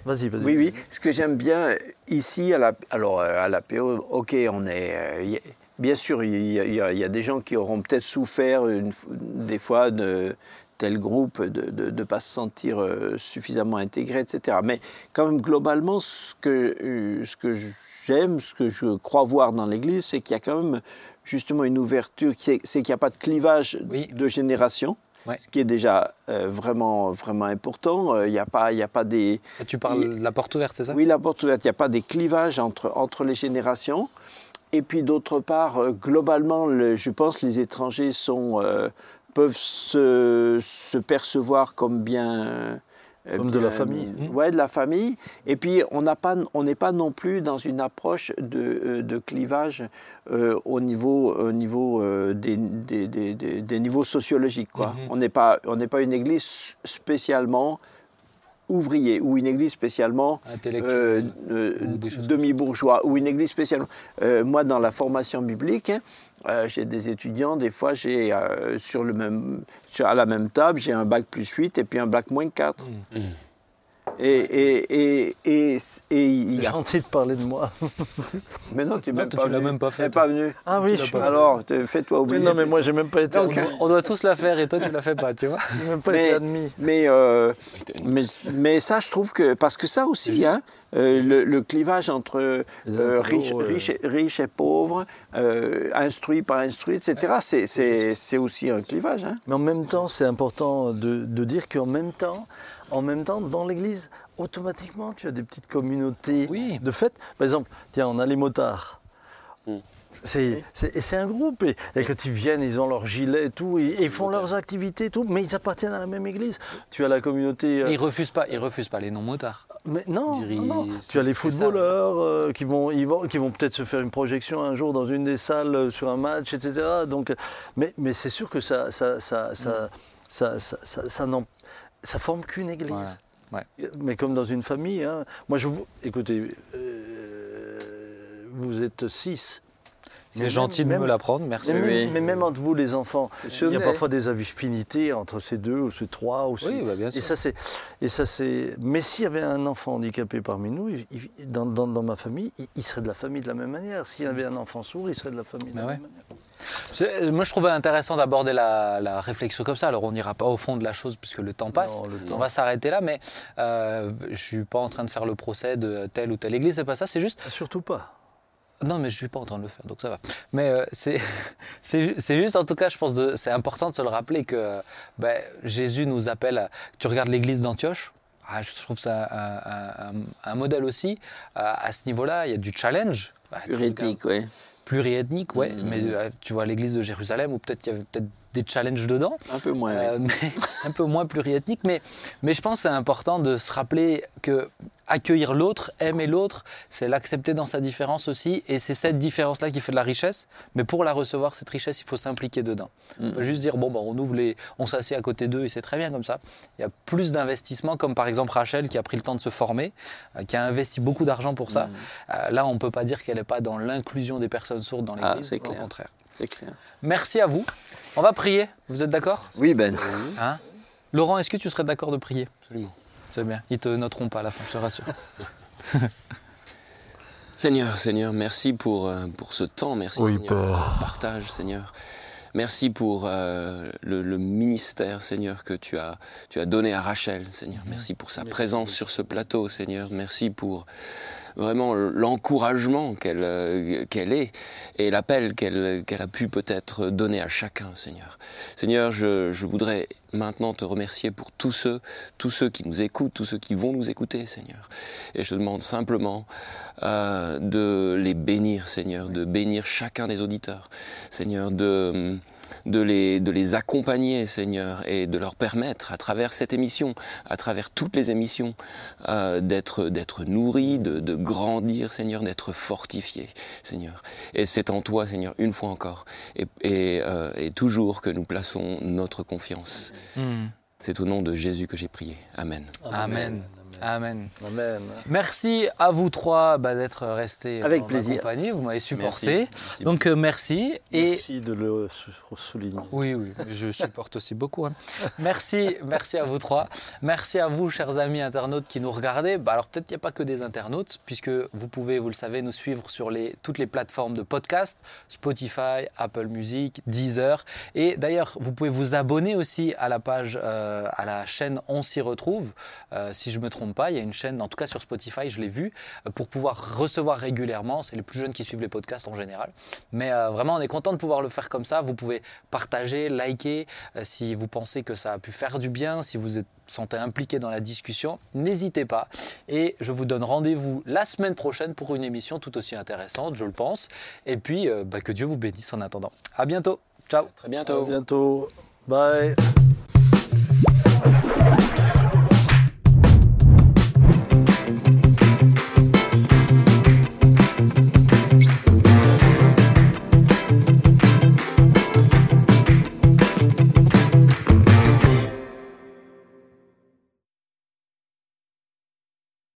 Vas-y, vas-y. Oui, oui. Ce que j'aime bien ici, à la, alors euh, à la PO, ok, on est. euh, bien sûr, il y, a- y y des gens qui auront peut-être souffert une des fois de tel groupe de ne pas se sentir suffisamment intégré, etc. Mais quand même, globalement, ce que, ce que j'aime, ce que je crois voir dans l'Église, c'est qu'il y a quand même justement une ouverture, c'est qu'il n'y a pas de clivage Oui. de génération. Ouais. Ce qui est déjà euh, vraiment, vraiment important. Euh, Il n'y a, pas- il y a pas des, Tu parles de la porte ouverte, c'est ça? Oui, la porte ouverte, il n'y a pas des clivages entre, entre les générations. Et puis d'autre part, euh, globalement, le- je pense que les étrangers sont, euh, peuvent se, se percevoir comme bien... euh, Comme de la famille. Ouais, de la famille. Et puis on n'est pas non plus dans une approche de, euh, de clivage euh, au niveau, au niveau euh, des, des, des- des- des niveaux sociologiques. Quoi. Mhm. On n'est pas, on pas une église spécialement ouvrier ou une église spécialement euh, euh, demi-bourgeois ou une église spécialement. Euh, moi, dans la formation biblique, hein, euh, j'ai des étudiants, des fois, j'ai euh, sur le même, sur, à la même table, j'ai un bac plus 8 et puis un bac moins 4. Mm. Et, et, et, et, et il a... Gentil de parler de moi. Mais non, tu tu l'as même pas fait, Tu n'es pas venu. Ah oui. Alors, fais-toi Mais oublier. non, mais moi j'ai même pas été. On doit tous la faire et toi tu la fais pas, tu vois J'ai même pas Mais- été admis. Mais, euh, mais, mais ça, je trouve que. Parce que ça aussi, hein, euh, le, le clivage entre Les euh, riches riche, et- riche et pauvres, euh, instruits, pas instruits, etc., c'est- c'est c'est aussi un clivage. Hein. Mais en même temps, c'est important de, de dire qu'en même temps, en même temps, dans l'Église, automatiquement, tu as des petites communautés Oui. de fête. Par exemple, tiens, on a les motards. Mm. C'est, c'est- et c'est un groupe. Et, et quand ils viennent, ils ont leurs gilets et tout, et, ils font leurs activités et tout, mais ils appartiennent à la même église. Tu as la communauté. euh, Ils refusent pas, ils refusent pas les non motards. mais non, dirais, non, non. c'est- tu as les ça. footballeurs euh, qui vont, ils vont, qui vont peut-être se faire une projection un jour dans une des salles euh, sur un match, etc. Donc, mais, mais c'est sûr que ça, ça, ça, ça, ça, ça, ça, ça n'en- ça forme qu'une église. Voilà. Ouais. Mais comme dans une famille. hein. Moi, je vous, écoutez, euh, vous êtes six. C'est gentil même- de me l'apprendre, merci. Mais, même, Oui. mais même entre vous, les enfants, il y a parfois des affinités entre ces deux ou ces trois. Ou ces- Oui, bah, bien et sûr. ça, c'est, et ça, c'est. Mais s'il y avait un enfant handicapé parmi nous, il- il- dans, dans- dans ma famille, il, il serait de la famille de la même manière. S'il y avait un enfant sourd, il serait de la famille de Bah la ouais. même manière. Euh, Moi, je trouvais intéressant d'aborder la, la réflexion comme ça. Alors, on n'ira pas au fond de la chose puisque le temps passe. Non, le On va s'arrêter là, mais euh, je suis pas en train de faire le procès de telle ou telle église. C'est pas ça. C'est juste. Surtout pas. Non, mais je suis pas en train de le faire, donc ça va. Mais euh, c'est c'est ju- c'est juste, en tout cas, je pense, de- c'est important de se le rappeler que euh, ben, Jésus nous appelle. à- tu regardes l'église d'Antioche. ah, je trouve ça un, un- un- un modèle aussi. À, à ce niveau-là, il y a du challenge. Bah, Ethnique, oui. Pluriethnique, ouais. Mhm. Mais euh, tu vois l'église de Jérusalem, où peut-être y avait peut-être des challenges dedans, Un peu moins. oui. euh, mais un peu moins pluriethnique. Mais, mais je pense que c'est important de se rappeler que accueillir l'autre, aimer l'autre, c'est l'accepter dans sa différence aussi. Et c'est cette différence-là qui fait de la richesse. Mais pour la recevoir, cette richesse, il faut s'impliquer dedans. On Mhm. peut juste dire, bon, bah, on ouvre les. On s'assied à côté d'eux et c'est très bien comme ça. Il y a plus d'investissement, comme par exemple Rachel qui a pris le temps de se former, euh, qui a investi beaucoup d'argent pour ça. Euh, là, on ne peut pas dire qu'elle n'est pas dans l'inclusion des personnes sourdes dans Ah, l'église. c'est au contraire. C'est clair. Merci à vous. On va prier. Vous êtes d'accord? Oui, Ben. Hein? Laurent, est-ce que tu serais d'accord de prier? Absolument. C'est bien. Ils te noteront pas à la fin, je te rassure. Seigneur, Seigneur, merci pour, euh, pour ce temps, merci Oui, Seigneur, pour ce partage, Seigneur. Merci pour euh, le, le ministère, Seigneur, que tu as, tu as donné à Rachel, Seigneur. Merci pour sa présence sur ce plateau, Seigneur. Merci pour vraiment l'encouragement qu'elle euh, qu'elle est et l'appel qu'elle qu'elle a pu peut-être donner à chacun, Seigneur. Seigneur, je, je voudrais maintenant te remercier pour tous ceux, tous ceux qui nous écoutent, tous ceux qui vont nous écouter, Seigneur. Et je te demande simplement euh, de les bénir, Seigneur, de bénir chacun des auditeurs, Seigneur, de de les, de les accompagner, Seigneur, et de leur permettre, à travers cette émission, à travers toutes les émissions, euh, d'être, d'être nourris, de, de grandir, Seigneur, d'être fortifiés, Seigneur. Et c'est en toi, Seigneur, une fois encore, et, et, euh, et toujours que nous plaçons notre confiance. Hmm. C'est au nom de Jésus que j'ai prié. Amen. Amen. Amen. Amen. Merci à vous trois bah, d'être restés Avec plaisir. compagnie. Vous m'avez supporté. Merci. Merci Donc euh, merci. Et Merci de le sou- souligner. oui, oui, je supporte aussi beaucoup. hein. Merci, merci à vous trois. Merci à vous, chers amis internautes qui nous regardez. Bah, alors peut-être qu'il n'y a pas que des internautes, puisque vous pouvez, vous le savez, nous suivre sur les, toutes les plateformes de podcast, Spotify, Apple Music, Deezer. Et d'ailleurs, vous pouvez vous abonner aussi à la page, euh, à la chaîne On s'y retrouve. Euh, si je me trompe pas, il y a une chaîne, en tout cas sur Spotify, je l'ai vu, euh, pour pouvoir recevoir régulièrement. C'est les plus jeunes qui suivent les podcasts en général. Mais euh, vraiment, on est content de pouvoir le faire comme ça. Vous pouvez partager, liker, euh, si vous pensez que ça a pu faire du bien, si vous êtes sentez impliqué dans la discussion, n'hésitez pas. Et je vous donne rendez-vous la semaine prochaine pour une émission tout aussi intéressante, je le pense. Et puis, euh, bah, que Dieu vous bénisse en attendant. À bientôt. Ciao. Très À bientôt. bientôt. Bye.